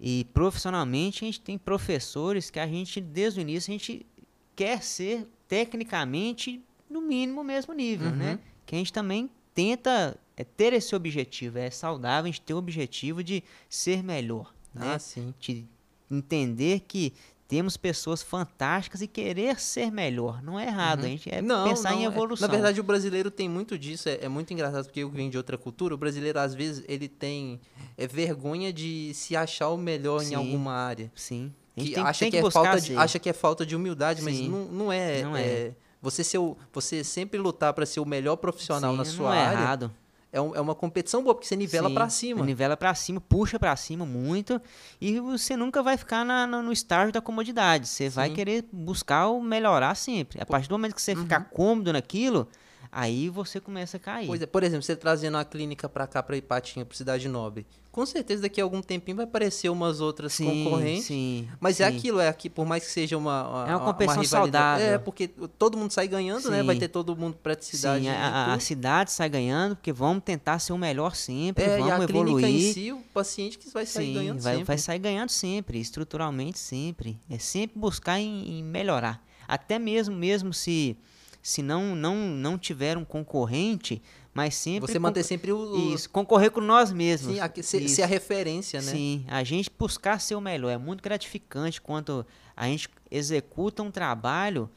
E profissionalmente a gente tem professores que a gente, desde o início, a gente quer ser tecnicamente no mínimo o mesmo nível,
Uhum.
né? Que a gente também tenta é, ter esse objetivo. É saudável a gente ter o objetivo de ser melhor, né?
Ah, sim.
de entender que temos pessoas fantásticas e querer ser melhor. Não é errado,
Uhum.
a gente é
Não,
pensar
não,
em
é-
evolução.
Na verdade, o brasileiro tem muito disso. É, é muito engraçado porque eu venho de outra cultura. O brasileiro, às vezes, ele tem é, vergonha de se achar o melhor em
Sim.
alguma área.
Sim.
Que
tem,
acha
tem
que,
que,
é falta de, acha que é falta de humildade, mas
Sim.
não, não é.
Não é.
Você, ser o- você sempre lutar para ser o melhor profissional
Sim,
na
não
sua
é
área
errado.
É, um- é uma competição boa, porque você nivela para cima.
Nivela pra cima, puxa pra cima muito. E você nunca vai ficar na- no, no estágio da comodidade. Você vai
Sim.
querer buscar o melhorar sempre. A partir do momento que você ficar cômodo naquilo, aí você começa a cair.
Pois é, por exemplo, você trazendo a clínica para cá, para Ipatinga, para Cidade Nobre. Com certeza daqui a algum tempinho vai aparecer umas outras
sim,
concorrentes.
sim.
Mas é
sim.
aquilo, é aqui, por mais que seja uma,
É uma competição
rivalidade-
saudável.
É, porque todo mundo sai ganhando, né? Vai
Sim.
ter todo mundo praticidade.
Sim,
e
a, a- a cidade sai ganhando, porque vamos tentar ser o melhor sempre,
É, e
vamos
a clínica
evoluir.
em si, o paciente que vai sair
Sim,
ganhando
vai,
sempre.
vai sair ganhando sempre, estruturalmente sempre. É sempre buscar em, em melhorar. Até mesmo mesmo se se não não não tiver um concorrente, mas sempre
Você manter sempre o...
isso, concorrer com nós mesmos.
Sim, aqui, ser, ser a referência, né?
Sim, a gente buscar ser o melhor é muito gratificante quando a gente executa um trabalho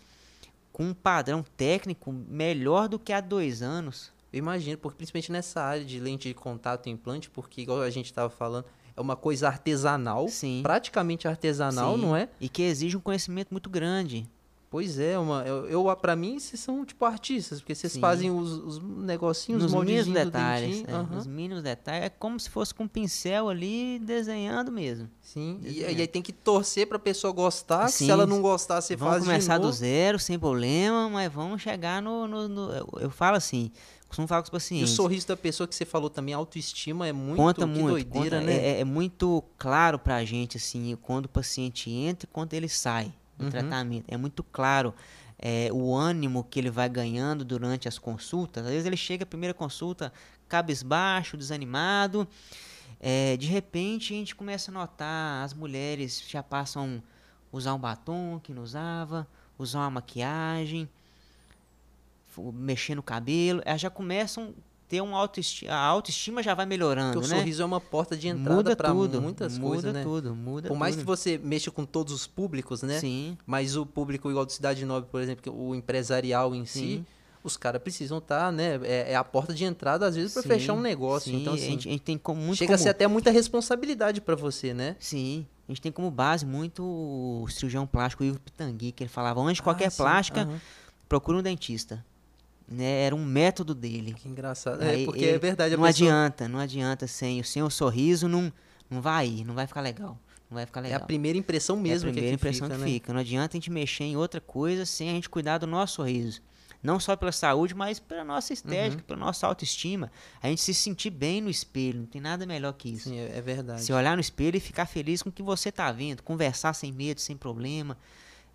com um padrão técnico melhor do que há dois anos.
Eu imagino, porque principalmente nessa área de lente de contato e implante, porque igual a gente estava falando, é uma coisa artesanal,
Sim.
praticamente artesanal,
Sim,
não é?
E que exige um conhecimento muito grande.
Pois é, uma, eu, eu para mim vocês são tipo artistas, porque vocês
Sim.
fazem os, os negocinhos, os
mínimos
do
detalhes.
dentinho.
é. Nos mínimos detalhes. É como se fosse com um pincel ali desenhando mesmo.
Sim, e,
Desenhando.
e aí tem que torcer pra pessoa gostar, que se
Sim,
ela não gostar, você
vamos
faz
começar
de
do
novo.
zero, sem problema, mas vamos chegar no. no- no- eu, eu falo assim, costumo falar com os
E o
pacientes.
sorriso da pessoa que você falou também, a autoestima é muito,
conta muito,
doideira,
conta-
né?
é, é- é muito claro pra gente, assim, quando o paciente entra e quando ele sai
Uhum.
tratamento. É muito claro é, o ânimo que ele vai ganhando durante as consultas. Às vezes ele chega a primeira consulta cabisbaixo, desanimado. É, de repente a gente começa a notar as mulheres já passam a usar um batom que não usava, usar uma maquiagem, mexer no cabelo, elas já começam ter uma autoestima, a autoestima já vai melhorando,
Porque o
né?
sorriso é uma porta de entrada
muda tudo,
muitas
muda
coisas, né?
tudo, muda
Por mais que
tudo.
você mexa com todos os públicos, né?
Sim,
Mas o público igual de Cidade Nobre, por exemplo, que o empresarial em si,
Sim.
os caras precisam estar, né? É, é a porta de entrada, às vezes, para fechar um negócio.
sim,
Então,
a
assim,
gente, a gente tem como muito
chega a
como,
ser até muita responsabilidade para você, né?
Sim, a gente tem como base muito o cirurgião plástico Ivo Pitangui, que ele falava, antes de qualquer
Ah,
plástica,
aham.
procura um dentista. Né? Era um método dele.
Que engraçado.
Aí
É, porque
ele-
é verdade.
Não
pessoa,
adianta, não adianta sem, sem o sorriso não, não vai ir, não vai ficar legal. Não vai ficar
É
legal.
a primeira impressão
É a
mesmo
primeira
que,
impressão
fica,
que
né?
fica. Não adianta a gente mexer em outra coisa sem a gente cuidar do nosso sorriso. Não só pela saúde, mas pela nossa
Uhum.
estética, pela nossa autoestima. A gente se sentir bem no espelho. Não tem nada melhor que isso.
Sim, é, é verdade.
Se olhar no espelho e ficar feliz com o que você está vendo, conversar sem medo, sem problema,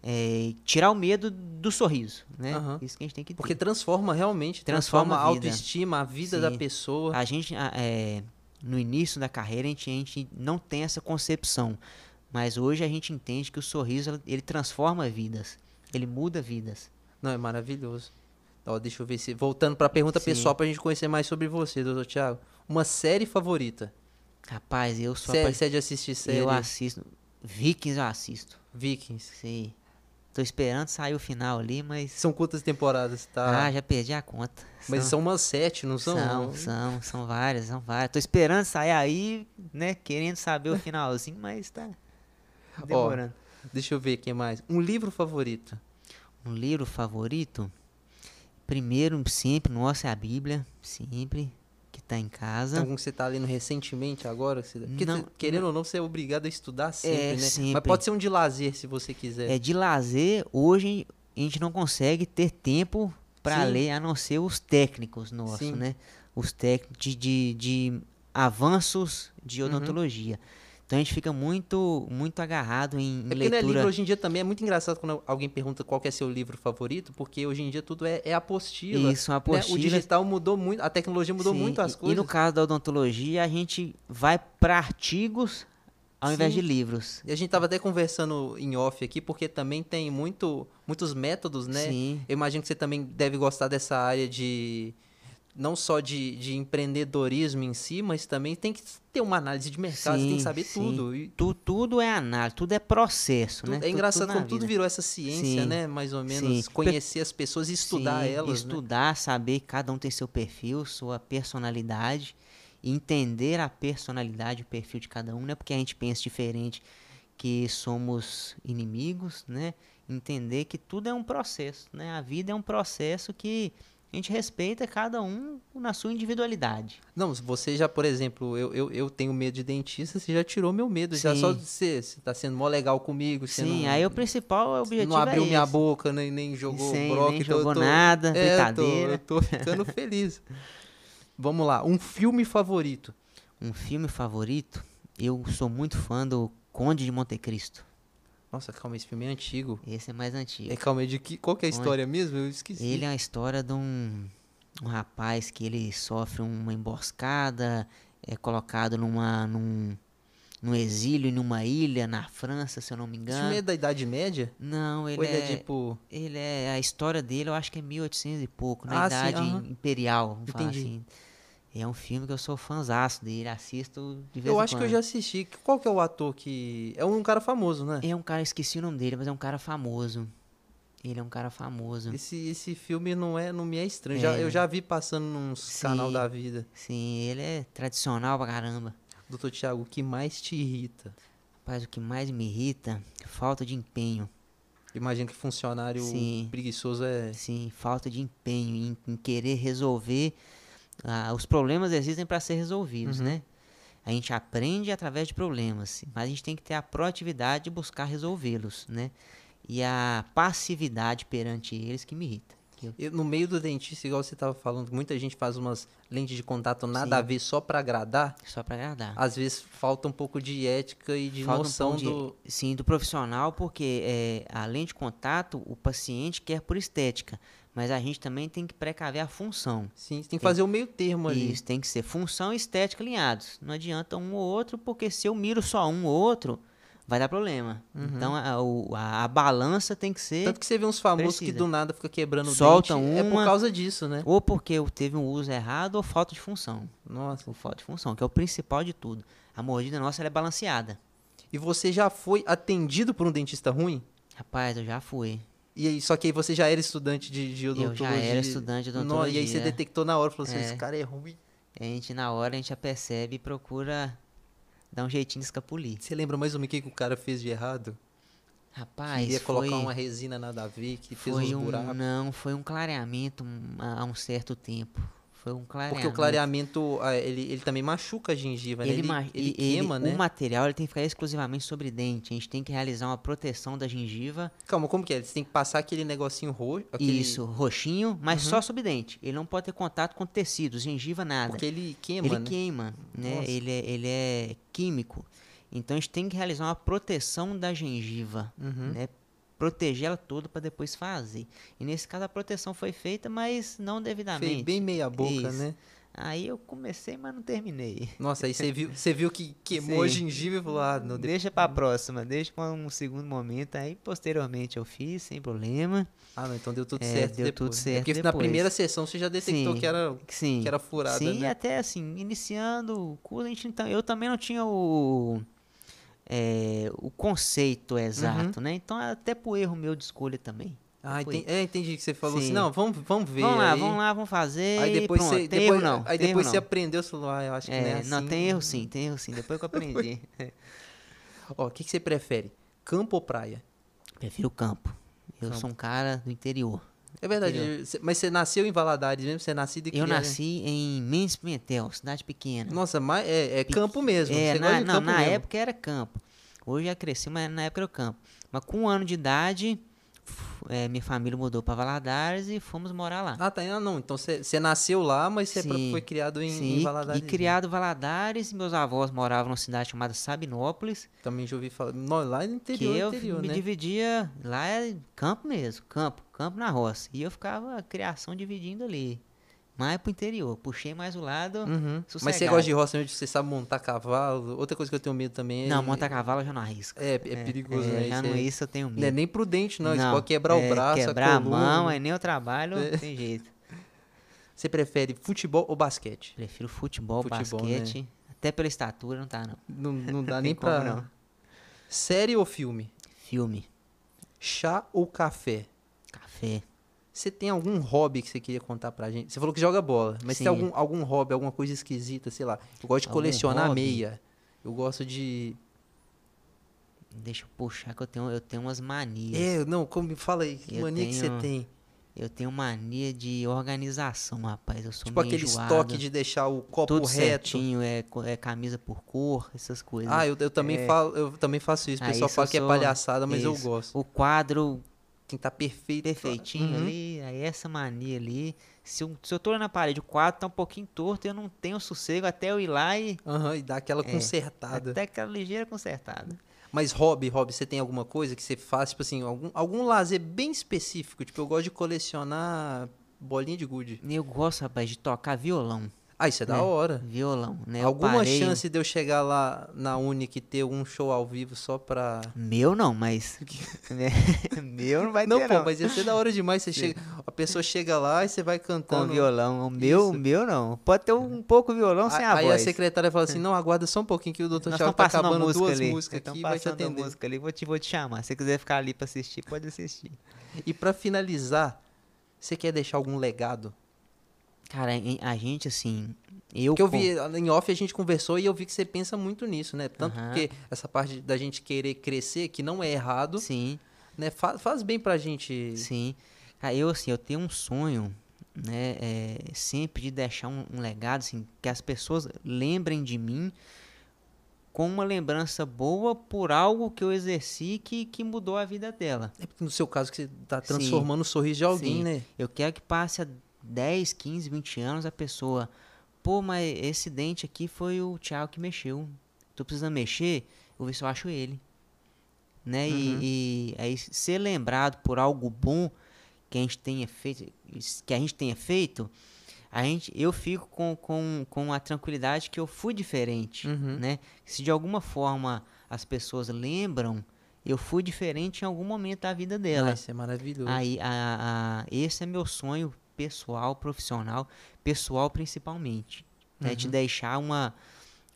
é, tirar o medo do sorriso, né?
Aham.
Isso que a gente tem que ter.
Porque transforma realmente,
Transforma
transforma,
a vida.
autoestima, a vida da
Sim.
pessoa.
a gente, é, no início da carreira, a gente, a gente não tem essa concepção, mas hoje a gente entende que o sorriso ele- transforma vidas, ele muda vidas.
Não, é maravilhoso. Ó, deixa eu ver se. Voltando para a pergunta
Sim.
pessoal, para a gente conhecer mais sobre você, doutor Thiago. Uma série favorita?
Rapaz, eu sou
Você
apa-
você é de assistir série?
eu assisto Vikings, eu assisto.
Vikings.
Sei. Tô esperando sair o final ali, mas
São quantas temporadas, tá?
ah, já perdi a conta.
Mas são umas sete, não são?
São, são, são várias, são várias. Tô esperando sair aí, né? Querendo saber o finalzinho, mas tá demorando.
Deixa eu ver o que mais. Um livro favorito?
Um livro favorito? Primeiro, sempre, nossa, é a Bíblia, sempre, tá em casa.
Algum que você tá lendo recentemente agora? você- Porque,
Não,
você- querendo ou não, você é obrigado a estudar sempre,
É,
né?
sempre.
Mas pode ser um de lazer, se você quiser.
É de lazer, hoje a gente não consegue ter tempo para ler, a não ser os técnicos nossos,
Sim.
né? Os técnicos de, de, de avanços de
Uhum.
Então a gente fica muito muito agarrado em, em
É né,
leitura.
livro hoje em dia também é muito engraçado quando alguém pergunta qual é seu livro favorito, porque hoje em dia tudo é, é apostila.
Isso, uma
né? O
apostila.
digital mudou muito, a tecnologia mudou
Sim,
muito as coisas.
E no caso da odontologia, a gente vai para artigos ao invés
Sim.
de livros.
E a gente tava até conversando em off aqui, porque também tem muito, muitos métodos, né?
Sim.
Eu imagino que você também deve gostar dessa área de não só de, de empreendedorismo em si, mas também tem que ter uma análise de mercado, você tem que saber
sim.
tudo. E
Tu, tudo é análise, tudo é processo,
tudo-
né?
é engraçado
na
como tudo virou essa ciência,
Sim.
né? Mais ou menos
Sim.
conhecer as pessoas e estudar
Sim,
elas, né?
Estudar, saber que cada um tem seu perfil, sua personalidade, entender a personalidade, o perfil de cada um, não é porque a gente pensa diferente que somos inimigos, né? Entender que tudo é um processo, né? A vida é um processo que a gente respeita cada um na sua individualidade.
Não, você já, por exemplo, eu, eu, eu tenho medo de dentista, você já tirou meu medo. Já
Sim.
só de ser, você tá sendo mó legal comigo. Você
Sim,
não,
aí o principal
você
objetivo
não abriu
é
minha boca, nem, nem jogou
Sim,
broca.
nem
então
jogou
tô-
nada,
é,
brincadeira.
Eu tô, eu tô ficando feliz. Vamos lá, um filme favorito.
Um filme favorito, eu sou muito fã do Conde de Monte Cristo.
Nossa, calma, esse filme é antigo.
Esse é mais antigo.
É, calma, é de que, qual que é a história mesmo? Eu esqueci.
Ele é a história de um, um rapaz que ele sofre uma emboscada, é colocado numa, num, num exílio numa ilha na França, se eu não me
Esse filme
engano.
é da Idade Média?
Não, ele,
Ou ele
é,
é, tipo...
ele é a história dele, eu acho que é 1800 e pouco, na
Ah, sim,
idade
aham.
imperial, vamos falar
Entendi.
É um filme que eu sou fãzaço dele, assisto de vez
Eu
em
acho que eu
quando.
já assisti. Qual que é o ator que... É um cara famoso, né?
É um cara, esqueci o nome dele, mas é um cara famoso. Ele é um cara famoso.
Esse, esse filme não é não me é estranho. Já,
É.
eu já vi passando nos
Sim.
canal da vida.
Sim, ele é tradicional pra caramba.
Doutor Tiago, o que mais te irrita?
Rapaz, o que mais me irrita, falta de empenho.
Imagino que funcionário
Sim.
preguiçoso é.
Sim, falta de empenho em, em querer resolver. Ah, os problemas existem para ser resolvidos,
Uhum.
né? A gente aprende através de problemas, mas a gente tem que ter a proatividade de buscar resolvê-los, né? E a passividade perante eles que me irrita. Eu-
no meio do dentista, igual você tava falando, muita gente faz umas lentes de contato nada
Sim.
a ver só pra agradar.
Só para agradar.
Às vezes falta um pouco de ética e de
Falta um
noção
de-
do.
Sim, do profissional, porque é, além de contato, o paciente quer por estética, mas a gente também tem que precaver a função.
Sim, você tem que fazer o meio termo ali.
Isso, tem que ser função e estética alinhados. Não adianta um ou outro, porque se eu miro só um ou outro, vai dar problema. Então a, o- a- a balança tem que ser
Tanto que você vê uns famosos que
Precisa.
do nada fica quebrando o
Solta
dente. É por
uma-
causa disso, né?
ou porque teve um uso errado ou falta de função.
Nossa.
Ou falta de função, que é o principal de tudo. A mordida nossa é balanceada.
E você já foi atendido por um dentista ruim?
Rapaz, eu já fui.
E aí, só que aí você já era estudante de, de
Eu
odontologia.
já era estudante de
No- E aí você
odontologia.
detectou na hora, falou assim,
É.
esse cara é ruim.
A gente, na hora, a gente já percebe e procura dar um jeitinho de escapulir.
Você lembra mais ou menos o que, que o cara fez de errado?
Rapaz,
Queria colocar
foi,
uma resina nada a ver, que fez uns
um,
buracos.
não, foi um clareamento hum, há há um certo tempo. Foi um clareamento.
Porque o clareamento, ah, ele, ele também machuca a gengiva, né?
Ele,
Ele,
ma-
ele queima,
ele-
né?
O material ele tem que ficar exclusivamente sobre dente. A gente tem que realizar uma proteção da gengiva.
Calma, como que é? Você tem que passar aquele negocinho roxo, aquele... Uhum.
Isso, roxinho, mas só sobre dente. Ele não pode ter contato com tecidos, gengiva, nada.
Porque ele queima,
ele
né?
queima, né?
Nossa.
Ele é, ele é químico. Então a gente tem que realizar uma proteção da gengiva,
Uhum.
né? Proteger ela toda para depois fazer. E nesse caso a proteção foi feita, mas não devidamente.
Fez bem meia boca,
Isso.
né?
Aí eu comecei, mas não terminei.
Nossa, aí você viu, você viu que queimou a
Sim.
gengiva e falou, ah, não, de-
Deixa pra próxima, deixa pra um segundo momento. Aí posteriormente eu fiz, sem problema.
ah, não, então deu tudo
É,
certo
deu
depois.
tudo
É
certo
porque na
depois.
primeira sessão você já detectou
Sim.
que era,
Sim.
que era furada,
Sim,
né?
até assim, iniciando o curso, a gente então, eu também não tinha o é, o conceito exato, né? Então até por erro meu de escolha também.
Ah, entendi, é, entendi que você falou assim,
Sim.
não, vamos, vamos ver.
Vamos lá,
aí,
vamos lá, vamos fazer.
Aí depois
pronto.
você, depois,
erro não.
aí depois
erro
você
não.
aprendeu, falou, ah, eu acho que não é
É,
assim.
não, tem erro sim, tem erro sim. Depois que eu aprendi.
Ó, o que, que você prefere? Campo ou praia?
Prefiro campo. Eu
Campo.
sou um cara do interior.
É verdade, cê- mas você nasceu em Valadares mesmo? Você é nascido e
Eu
criado em-
nasci em Mendes Pimentel, cidade pequena.
Nossa, mas é, é campo mesmo.
É, na, não, na
mesmo.
época era campo. Hoje já cresci, mas na época era campo. Mas com um ano de idade, é, minha família mudou para Valadares e fomos morar lá.
Ah, tá. Ah, não. Então você nasceu lá, mas você foi criado em,
Sim,
em Valadares.
e criado em Valadares, meus avós moravam numa cidade chamada Sabinópolis,
Também já ouvi falar. Não, lá no interior,
que eu
interior,
me
né?
dividia, lá é campo mesmo, campo, campo na roça. E eu ficava a criação dividindo ali, mais pro interior, puxei mais o lado...
Uhum. Mas você gosta de roça? Você sabe montar cavalo? Outra coisa que eu tenho medo também é...
Não, monta cavalo eu já não arrisco.
É, é perigoso,
é,
né?
Já
Isso
não
é-
isso eu tenho medo.
Não é nem prudente, não. Isso pode quebrar
é,
o braço,
quebrar
a
a mão, aí nem o trabalho,
É.
tem jeito.
Você prefere futebol ou basquete?
Prefiro futebol,
Futebol,
basquete. Até pela estatura não tá, não.
Não, não dá nem
como
pra.
não.
Série ou filme?
Filme,
Chá ou café?
café.
Você tem algum hobby que você queria contar pra gente? Você falou que joga bola, mas
Sim.
tem algum, algum hobby, alguma coisa esquisita, sei lá. Eu gosto de
Algum
colecionar
hobby?
meia. Eu gosto de.
Deixa eu puxar que eu tenho, eu tenho umas manias.
É, não, como, fala aí, que
Eu
mania que você
tenho-
tem?
Eu tenho mania de organização, rapaz. Eu sou
Tipo aquele
enjoado.
estoque de deixar o copo
Tudo
reto.
certinho, é, é camisa por cor, essas coisas.
Ah, eu, eu também
É.
falo, eu também faço isso. O
Ah,
pessoal fala
eu
que é
sou-
palhaçada, mas eu
isso.
gosto.
O quadro
Tem que estar perfeito.
perfeitinho
Uhum.
ali, aí essa mania ali. Se eu, se eu tô na parede, o quadro tá um pouquinho torto, eu não tenho sossego até eu ir lá e.
Aham, e dá aquela
É,
consertada.
Até aquela ligeira consertada.
Mas hobby, hobby, você tem alguma coisa que você faz, tipo assim, algum, algum lazer bem específico? Tipo, eu gosto de colecionar bolinha de gude.
Eu gosto, rapaz, de tocar violão.
Ah, isso é da
É.
hora.
Violão, né?
Alguma
parei-
chance de eu chegar lá na Unic e ter um show ao vivo só pra.
Meu não, mas. né? Meu não vai
Não,
ter,
pô,
não.
mas ia ser da hora demais. Você chega, a pessoa chega lá e você vai
Com
cantando.
violão. O meu, o meu não. Pode ter um pouco violão sem a
Aí
voz.
a secretária fala assim: não, aguarda só um pouquinho que o doutor Thiago tá acabando
música
duas
ali.
músicas aqui vai te atender.
música ali, vou te, vou te chamar. Se você quiser ficar ali pra assistir, pode assistir.
E pra finalizar, você quer deixar algum legado?
Cara, a gente, assim. Eu,
Porque eu vi, em off a gente conversou e eu vi que você pensa muito nisso, né? Tanto
Aham.
porque essa parte da gente querer crescer, que não é errado,
Sim,
né? Faz, faz bem pra gente.
sim. Cara, eu, assim, eu tenho um sonho, né? é, sempre de deixar um, um legado, assim, que as pessoas lembrem de mim com uma lembrança boa por algo que eu exerci que, que mudou a vida dela.
É porque no seu caso que você tá
Sim.
transformando o sorriso de alguém,
Sim.
né?
Eu quero que passe a 10, 15, 20 anos a pessoa. Pô, mas esse dente aqui foi o Thiago que mexeu. Tô precisando mexer, vou ver se eu acho ele. Né?
Uhum.
E, e aí ser lembrado por algo bom que a gente tenha feito, que a gente tenha feito, a gente, eu fico com, com, com a tranquilidade que eu fui diferente,
Uhum.
né? Se de alguma forma as pessoas lembram, eu fui diferente em algum momento da vida dela.
Isso é maravilhoso.
Aí, a, a- esse é meu sonho pessoal, profissional, pessoal principalmente. Né?
Uhum.
deixar uma,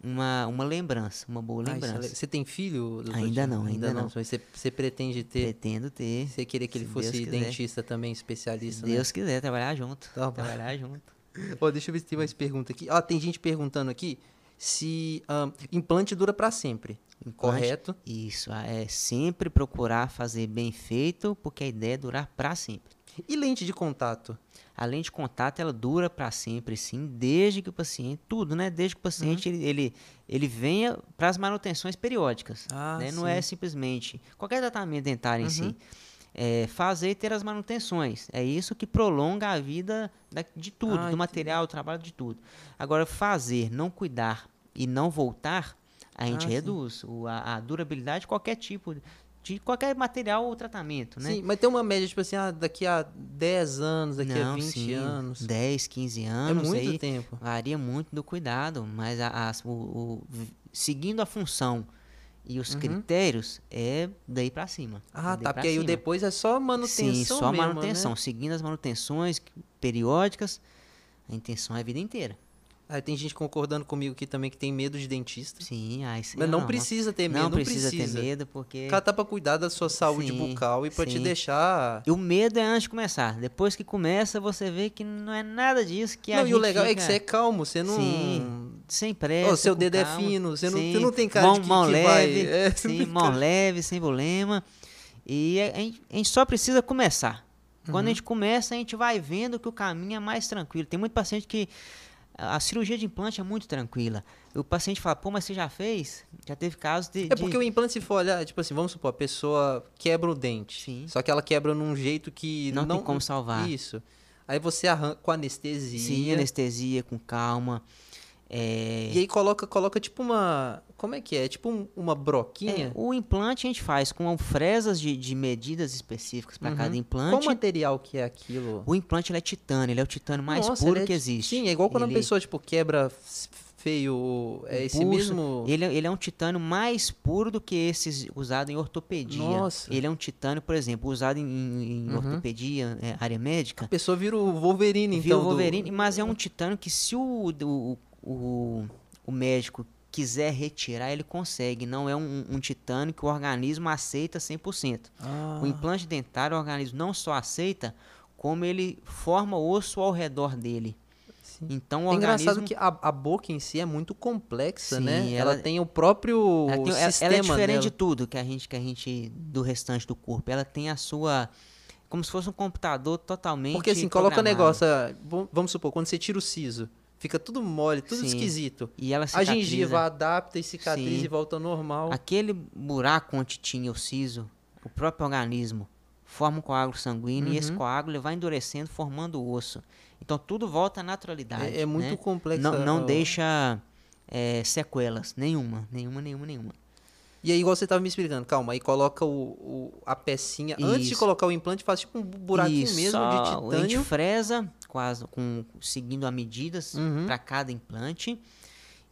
uma, uma lembrança, uma boa
Ah, é
lembrança.
le- você tem filho?
Ainda não, ainda não.
Mas você, você pretende ter?
Pretendo ter,
Você queria que ele
se
fosse
Deus quiser.
dentista também, especialista,
se Deus quiser, trabalhar junto.
Tá
trabalhar junto.
né? Ó, deixa eu ver se tem mais pergunta aqui. Ó, tem gente perguntando aqui se ahn, implante dura pra sempre.
Implante-
Correto?
Isso, é sempre procurar fazer bem feito, porque a ideia é durar para sempre.
E lente de contato?
A lente de contato, ela dura para sempre, sim, desde que o paciente, tudo, né? Desde que o paciente, ele, ele, ele venha para as manutenções periódicas.
Ah,
né? Não é simplesmente qualquer tratamento dentário em si. É fazer e ter as manutenções. É isso que prolonga a vida da- de tudo,
Ah,
do material, do trabalho, de tudo. Agora, fazer, não cuidar e não voltar, a gente
Ah,
reduz o- a, a durabilidade de qualquer tipo, de qualquer material ou tratamento, né?
Sim, mas tem uma média, tipo assim, ah, daqui a 10 anos, daqui a
Não,
20
sim,
anos.
10, 15
É
anos
muito
aí,
tempo.
varia muito do cuidado, mas a, as- o- o- seguindo a função e os
Uhum.
critérios é daí pra cima. é
Ah,
daí
tá. Porque aí o
cima.
depois é só manutenção
Sim, só
mesmo,
manutenção,
Né?
seguindo as manutenções periódicas, a intenção é a vida inteira.
Aí tem gente concordando comigo aqui também que tem medo de dentista.
Sim, ah, isso aí
Mas
é
não
uma-
precisa ter medo,
não
não
precisa, ter medo, porque
O cara tá pra cuidar da sua saúde
Sim,
bucal e pra te
sim.
deixar...
o medo é antes de começar. Depois que começa, você vê que não é nada disso que a
Não, e o legal é que
fica
você é calmo, você não...
Sim, sem pressa.
Ô, seu dedo é
calma.
fino, você não- você não tem cara
mão,
de que-
mão
que
leve,
vai- é, não
sim, mão leve, sem problema. E a gente, a gente só precisa começar. Quando
Uhum.
a gente começa, a gente vai vendo que o caminho é mais tranquilo. Tem muito paciente que a cirurgia de implante é muito tranquila. O paciente fala, pô, mas você já fez? Já teve casos de.
É porque o implante, se for olhar, tipo assim, vamos supor, a pessoa quebra o dente.
Sim.
Só que ela quebra num jeito que
Não
não...
tem como salvar.
Isso. Aí você arranca com anestesia.
Sim, anestesia, com calma. É,
E aí coloca, coloca tipo uma... Como é que é? Tipo um- uma
é,
broquinha?
o implante a gente faz com fresas de, de medidas específicas para cada
Uhum.
implante.
Qual material que é aquilo?
O implante é titânio, ele é o titânio mais
Nossa,
puro
é
que
ti-
existe.
Sim, é igual quando
Ele-
a pessoa, tipo, quebra feio? É esse
pulso,
mesmo.
Ele, é- ele é um titânio mais puro do que esses usados em ortopedia.
Nossa.
Ele é um titânio, por exemplo, usado em, em-
Uhum.
ortopedia, é, área médica.
A pessoa vira o Wolverine,
Vira
então.
o
do-
Wolverine, mas é um titânio que se o, o, o, o médico quiser retirar, ele consegue. Não é um, um titânio que o organismo aceita 100%.
Ah,
O implante dentário, o organismo não só aceita, como ele forma osso ao redor dele.
sim.
Então o
É engraçado
organismo...
que a, a boca em si é muito complexa,
Sim,
né? Ela,
ela-
tem o próprio
Ela, tem-
sistema
ela é diferente
dela.
de tudo que a gente que a gente do restante do corpo. Ela tem a sua como se fosse um computador totalmente
Porque assim, coloca o
programado.
negócio, ah, vam- vamos supor, quando você tira o siso, fica tudo mole, tudo
Sim.
esquisito.
e ela
A
cicatriza.
gengiva adapta e cicatriza
Sim.
e volta ao normal.
Aquele buraco onde tinha o siso, o próprio organismo forma um coágulo sanguíneo e esse
Uhum.
coágulo vai endurecendo, formando o osso. Então tudo volta à naturalidade.
É, é muito
né?
complexo.
Não, não deixa é, sequelas, nenhuma, nenhuma, nenhuma, nenhuma.
E aí, igual você tava me explicando, calma, aí coloca o, o- a pecinha. Antes de
Isso.
colocar o implante, faz tipo um buraquinho
Isso,
mesmo de
A gente
titânio.
fresa, quase, com, seguindo a medidas
Uhum.
para cada implante.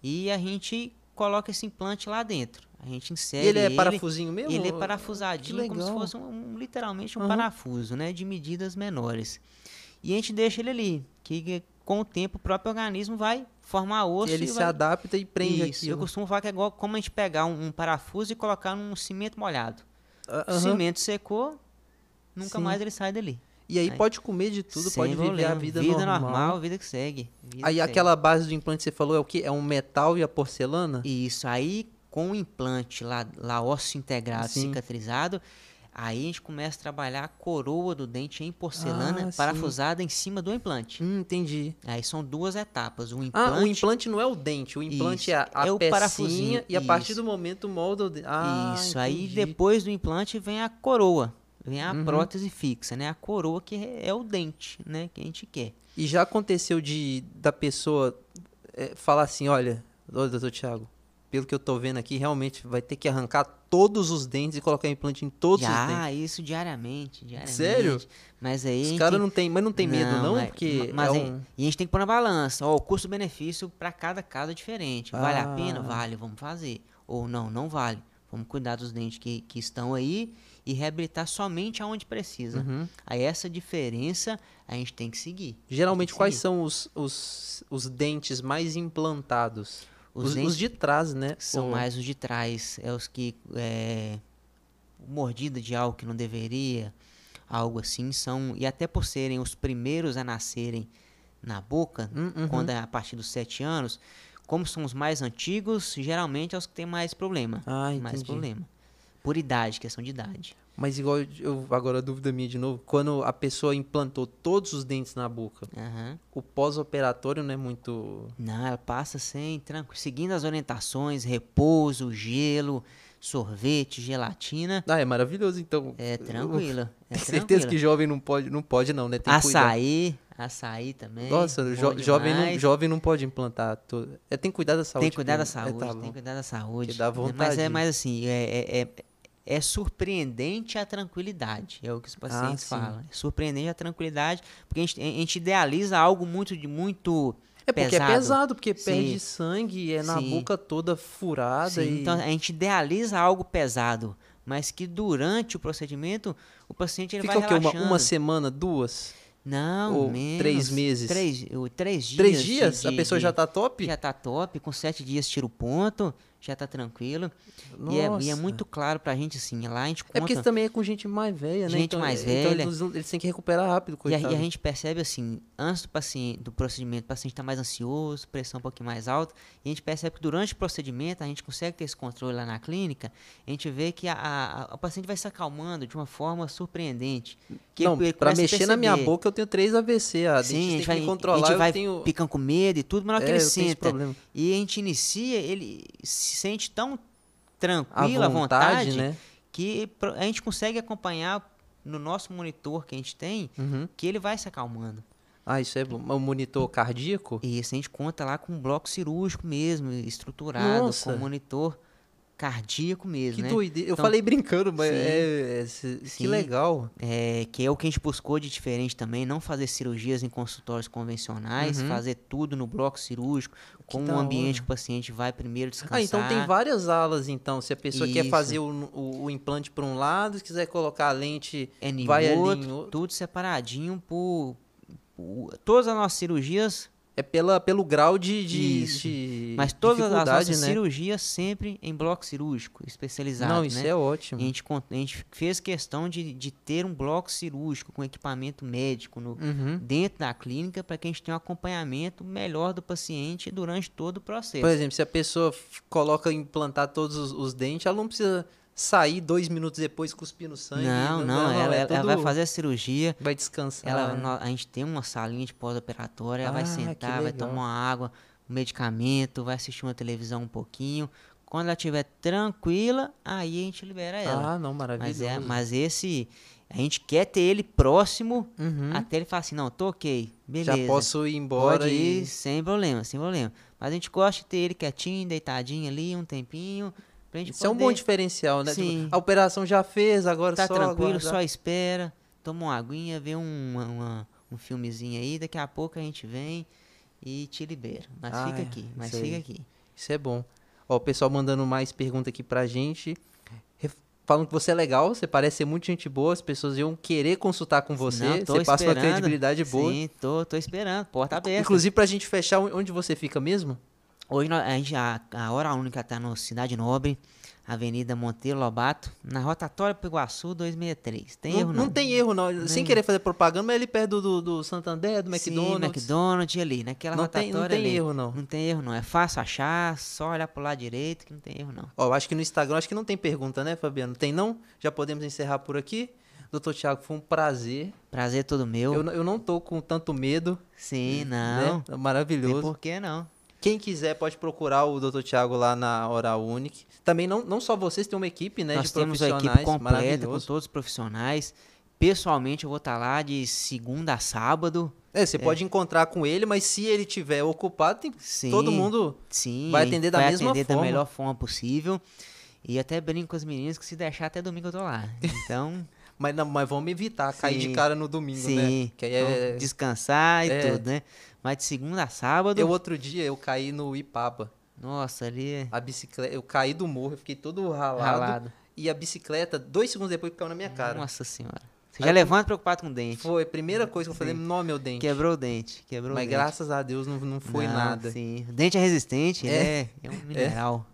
E a gente coloca esse implante lá dentro. A gente insere
ele é parafusinho mesmo?
Ele é parafusadinho, como se fosse um, um- literalmente um
Aham.
parafuso, né? De medidas menores. E a gente deixa ele ali, que com o tempo o próprio organismo vai formar osso
Ele se
vai...
adapta e prende
Isso,
aqui.
eu costumo falar que é igual como a gente pegar um, um parafuso e colocar num cimento molhado. O
Aham.
cimento secou, nunca
Sim.
mais ele sai dali.
E aí
Aí-
pode comer de tudo, pode viver a
problema.
vida,
vida
normal.
vida que segue. vida
Aí
que segue.
aquela base do implante que você falou é o quê? É um metal e a porcelana?
Isso, aí com o implante lá, lá ósseo integrado,
Sim.
cicatrizado, aí a gente começa a trabalhar a coroa do dente em porcelana
Ah, sim.
parafusada em cima do implante.
Hum, entendi.
Aí são duas etapas. O implante,
Ah, o implante não é o dente, o implante
Isso,
é a, a
é o parafusinho,
e a partir
isso.
do momento molda o dente. Ah,
Isso, aí
entendi.
depois do implante vem a coroa. Vem a
Uhum.
prótese fixa, né? A coroa que é o dente, né? Que a gente quer.
E já aconteceu de da pessoa é, falar assim, olha, ô, doutor Thiago, pelo que eu tô vendo aqui, realmente vai ter que arrancar todos os dentes e colocar implante em todos os dentes.
Já, isso diariamente, diariamente.
Sério?
Mas aí
Os caras não tem, mas não tem medo não,
mas-
porque
mas
é um...
e a gente tem que pôr na balança. Ó, o custo-benefício para cada caso é diferente. Vale a pena?
Ah.
Vale, vamos fazer. Ou não, não vale. Vamos cuidar dos dentes que, que estão aí e reabilitar somente aonde precisa.
Uhum.
Aí essa diferença a gente tem que seguir.
Geralmente,
Sim.
quais são os, os, os dentes mais implantados?
Os
Os, os de trás, né?
São
Ou-
mais os de trás, é os que é, mordida de algo que não deveria, algo assim, são e até por serem os primeiros a nascerem na boca,
Hum, uhum.
quando é a partir dos sete anos, como são os mais antigos, geralmente é os que têm mais problema,
Ah,
mais problema, por idade, questão de idade.
Mas igual, eu, agora a dúvida minha de novo, quando a pessoa implantou todos os dentes na boca,
Aham.
o pós-operatório não é muito...
Não, ela passa sem tranquilo, seguindo as orientações, repouso, gelo, sorvete, gelatina,
Ah, é maravilhoso, então.
é tranquilo. É
Tenho certeza que jovem não pode, não pode não, né? Tem que cuidar.
Açaí, açaí também.
Nossa, jo- jovem, não, jovem não pode implantar tudo. É, tem que cuidar da saúde.
Tem que cuidar da
primeiro. É,
saúde,
tá
tem que cuidar da saúde.
dá
né? Mas
vontade.
é mais assim, é, é, é, é surpreendente a tranquilidade, é o que os pacientes
sim.
falam. É surpreendente a tranquilidade, porque a gente, a gente idealiza algo muito de muito
É porque
pesado.
é pesado, porque
Sim.
perde sangue, é na
Sim.
boca toda furada e...
então a gente idealiza algo pesado, mas que durante o procedimento o paciente ele
Fica
vai
o quê? Uma,
relaxando.
uma semana, duas?
Não,
ou
menos.
três meses?
Três, três dias.
Três
de-
dias? a
de-
pessoa
de-
já tá top?
Já tá top, com sete dias tira o ponto, já tá tranquilo. E é, e é muito claro pra gente, assim, lá a gente
É
conta...
porque isso também é com gente mais velha, né?
Gente
Então,
mais
então
velha.
eles, eles têm que recuperar rápido,
e, a,
coitado.
e a gente percebe, assim, antes do, paciente, do procedimento, o paciente tá mais ansioso, pressão um pouquinho mais alta, e a gente percebe que durante o procedimento, a gente consegue ter esse controle lá na clínica, a gente vê que a, a, a- o paciente vai se acalmando de uma forma surpreendente. Que
Não,
ele
pra
começa a
mexer na minha boca eu tenho três AVC. A
Sim, a gente
que
vai,
me
a
controlar,
gente vai
tenho...
ficando com medo e tudo, mas na hora que
É,
ele
tenho esse
senta e a gente inicia, ele se sente tão
A
tranquilo, à
vontade,
vontade,
né?
que a gente consegue acompanhar no nosso monitor que a gente tem,
Uhum.
que ele vai se acalmando.
Ah, isso é bom. O monitor cardíaco?
E isso a gente conta lá com um bloco cirúrgico mesmo, estruturado,
Nossa.
com um monitor cardíaco mesmo,
Que
né?
doideira. Eu
Então,
falei brincando, mas
sim.
é, é- que
Sim.
legal.
É, que é o que a gente buscou de diferente também, não fazer cirurgias em consultórios convencionais,
Uhum.
fazer tudo no bloco cirúrgico, com um ambiente
hora.
que o paciente vai primeiro descansar.
Ah, então tem várias alas, então. Se a pessoa quer
Isso.
fazer o, o- o implante por um lado, se quiser colocar a lente,
é
vai ali
outro,
em outro.
tudo separadinho por, por- Todas as nossas cirurgias,
É pela, pelo grau de, de, de
mas todas as nossas
né?
cirurgias sempre em bloco cirúrgico, especializado,
Não,
né?
isso é ótimo.
A gente, a gente fez questão de, de ter um bloco cirúrgico com equipamento médico no,
Uhum.
dentro da clínica para que a gente tenha um acompanhamento melhor do paciente durante todo o processo.
Por exemplo, se a pessoa coloca implantar todos os, os dentes, ela não precisa sair dois minutos depois cuspindo sangue.
não, não, ela,
é
ela- ela
tudo-
vai fazer a cirurgia,
Vai descansar.
ela,
né?
a gente tem uma salinha de pós-operatória, ela
Ah,
vai sentar, vai tomar uma água, um medicamento, vai assistir uma televisão um pouquinho. Quando ela estiver tranquila, aí a gente libera ela.
Ah, não, maravilhoso.
mas, é, mas esse, a gente quer ter ele próximo
Uhum.
até ele falar assim, não, tô ok, beleza.
Já posso ir embora
Pode
e...
ir sem problema, sem problema. Mas a gente gosta de ter ele quietinho, deitadinho ali, um tempinho.
Isso é um
poder...
bom diferencial, né? Tipo,
Sim.
a operação já fez, agora
Tá
só
tranquilo,
aguardar.
só espera, toma uma aguinha, vê um, uma- uma- um filmezinho aí, daqui a pouco a gente vem e te libera. Mas
Ah,
fica
é,
aqui, mas
isso aí.
fica aqui.
Isso é bom. Ó, o pessoal mandando mais pergunta aqui pra gente. Falando que você é legal, você parece ser muito gente boa, as pessoas iam querer consultar com você,
Não,
você passa uma credibilidade boa.
Sim, tô, tô esperando, porta aberta.
Inclusive, pra gente fechar, onde você fica mesmo?
Hoje a, gente, a, a Hora Única tá no Cidade Nobre, Avenida Monteiro Lobato, na rotatória pro Iguaçu 263. Tem
não,
erro não?
não tem erro, não. Sem
Nem-
querer fazer propaganda, mas ele perto do, do, Santander, do
Sim,
McDonald's.
McDonald's ali, naquela
Não tem,
rotatória
não tem
ali.
erro, não.
Não tem erro não, é fácil achar, só olhar pro lado direito que não tem erro não.
Ó, acho que no Instagram, acho que não tem pergunta, né, Fabiano? Tem não? Já podemos encerrar por aqui. Doutor Tiago, foi um prazer.
Prazer todo meu.
Eu, eu não tô com tanto medo.
Sim,
né?
não. Tem
Maravilhoso.
por que não?
Quem quiser pode procurar o Dr. Tiago lá na Hora Unique. Também não, não só vocês, tem uma equipe né,
Nós
de
temos a equipe completa com todos os profissionais. Pessoalmente eu vou estar lá de segunda a sábado.
É, você pode encontrar com ele, mas se ele tiver ocupado, tem,
Sim.
todo mundo
Sim,
vai atender da
vai
mesma
atender
forma.
da melhor forma possível. E até brinco com as meninas que se deixar até domingo eu tô lá. Então,
Mas, não, mas vamos evitar cair de
Sim.
cara no domingo, né?
sim.
Que aí é...
descansar e
é.
tudo, né? Mas de segunda a sábado.
Eu outro dia eu caí no Ipaba.
Nossa, ali é
A bicicleta, eu caí do morro, eu fiquei todo ralado.
ralado.
E a bicicleta, dois segundos depois, caiu na minha cara.
Nossa senhora. Você já levanta preocupado com o dente.
Foi a primeira coisa que eu falei, não, meu dente.
Quebrou o dente. Quebrou
Mas
o dente.
graças a Deus não, não foi
Não,
nada.
Sim. O dente é resistente,
É.
né? É um mineral.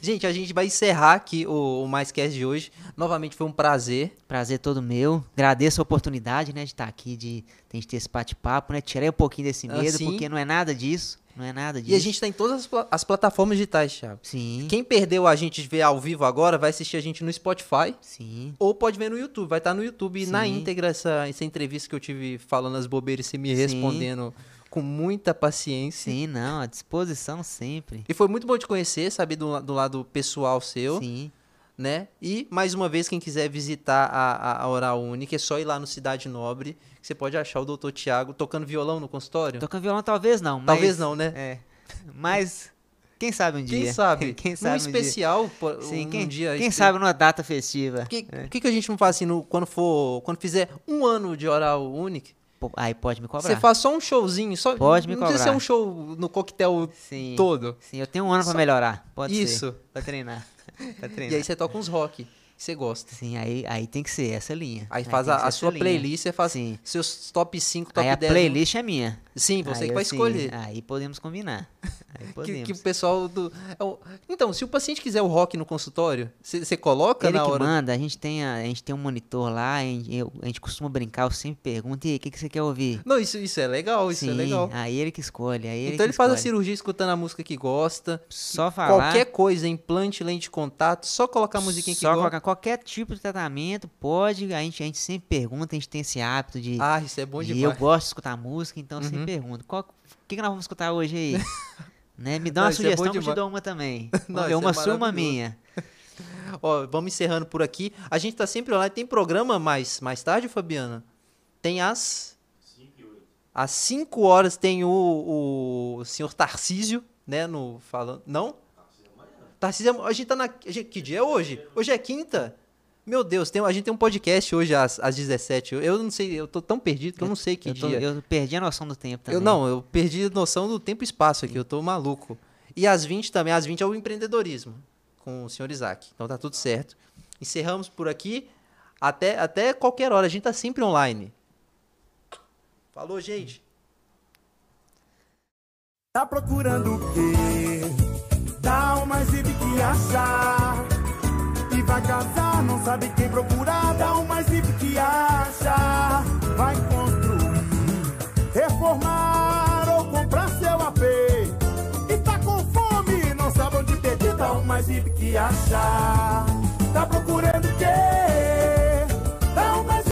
Gente, a gente vai encerrar aqui o, o MaisCast de hoje. Novamente foi um prazer.
Prazer todo meu. Agradeço a oportunidade, né, de estar aqui, de, de ter esse bate-papo, né? Tirei um pouquinho desse
Ah,
medo,
sim.
porque não é nada disso. Não é nada disso.
E a gente tá em todas as, pla- as plataformas digitais, Thiago.
Sim.
Quem perdeu a gente ver ao vivo agora, vai assistir a gente no Spotify.
Sim.
Ou pode ver no YouTube. Vai estar no YouTube na
Sim.
íntegra essa, essa entrevista que eu tive falando as bobeiras e me
Sim.
respondendo com muita paciência.
Sim, não. À disposição sempre.
E foi muito bom te conhecer, saber do, do lado pessoal seu,
Sim.
né? E, mais uma vez, quem quiser visitar a, a, a Oral Única, é só ir lá no Cidade Nobre, que você pode achar o Dr. Tiago tocando violão no consultório.
Tocando violão talvez não, mas...
Talvez não, né?
É. Mas, quem sabe um dia.
Quem sabe?
quem sabe um dia.
especial, pô,
Sim,
um
quem,
dia...
quem sabe numa data festiva.
Por que,
É.
que, que a gente não faz assim, no, quando for, quando fizer um ano de Oral Única,
Aí pode me cobrar.
você faz só um showzinho, só
Pode me
não precisa ser
cobrar.
um show no coquetel
Sim.
todo.
Sim, eu tenho um ano pra melhorar. Pode ser.
Isso.
Pra treinar. Pra treinar.
E aí você toca uns rock, que você gosta.
Sim, aí, aí tem que ser essa linha.
Aí faz
tem
a,
ser
a sua
linha.
playlist, você faz
Sim.
seus top 5, top
Aí a
10.
playlist é minha.
Sim, você
Aí
que vai escolher.
Aí podemos combinar.
Que, que o pessoal do. é Então, se o paciente quiser o rock no consultório, você coloca
Ele
na
que
hora.
manda, a gente, tem a, a gente tem um monitor lá, a gente, eu- a gente costuma brincar, eu sempre pergunto, e aí, o que, você quer ouvir?
Não, isso, isso é legal, isso é
Sim,
legal.
aí ele que escolhe. Aí ele
então ele faz a cirurgia escutando a música que gosta.
Só falar.
Qualquer coisa, implante, lente de contato, só colocar a musiquinha que
Só
gosta.
colocar qualquer tipo de tratamento, pode. A gente, a gente sempre pergunta, a gente tem esse hábito de.
Ah, isso é bom
e
demais.
eu gosto de escutar música, então eu
Uhum.
sempre pergunto: qual, que, que nós vamos escutar hoje aí? né? Me dá
Não,
uma
isso é
sugestão que eu te dou uma também.
Não, isso é
uma sua, uma minha.
Ó, vamos encerrando por aqui. A gente tá sempre online. Tem programa mais, mais tarde, Fabiana? Tem às. Às 5 horas tem o, o senhor Tarcísio, né? No, falando. Não? Tarcísio, a gente tá na. a gente- que dia é hoje? Hoje é quinta? Meu Deus, tem, a gente tem um podcast hoje às, às 17. Eu, eu não sei, eu tô tão perdido que eu não sei que
eu, tô-
dia.
eu perdi a noção do tempo também.
Eu não, eu perdi a noção do tempo e espaço aqui, eu tô maluco. E às 20 também, às 20 é o empreendedorismo, com o senhor Isaac. Então tá tudo certo. Encerramos por aqui. Até, até qualquer hora, a gente tá sempre online. Falou, gente.
Tá procurando o quê? Dá uma zip que achar. E vai casar, não sabe quem procurar. Dá uma zip que acha. Vai construir, reformar ou comprar seu AP. E tá com fome, não sabe onde pedir. Dá uma zip que achar. Tá procurando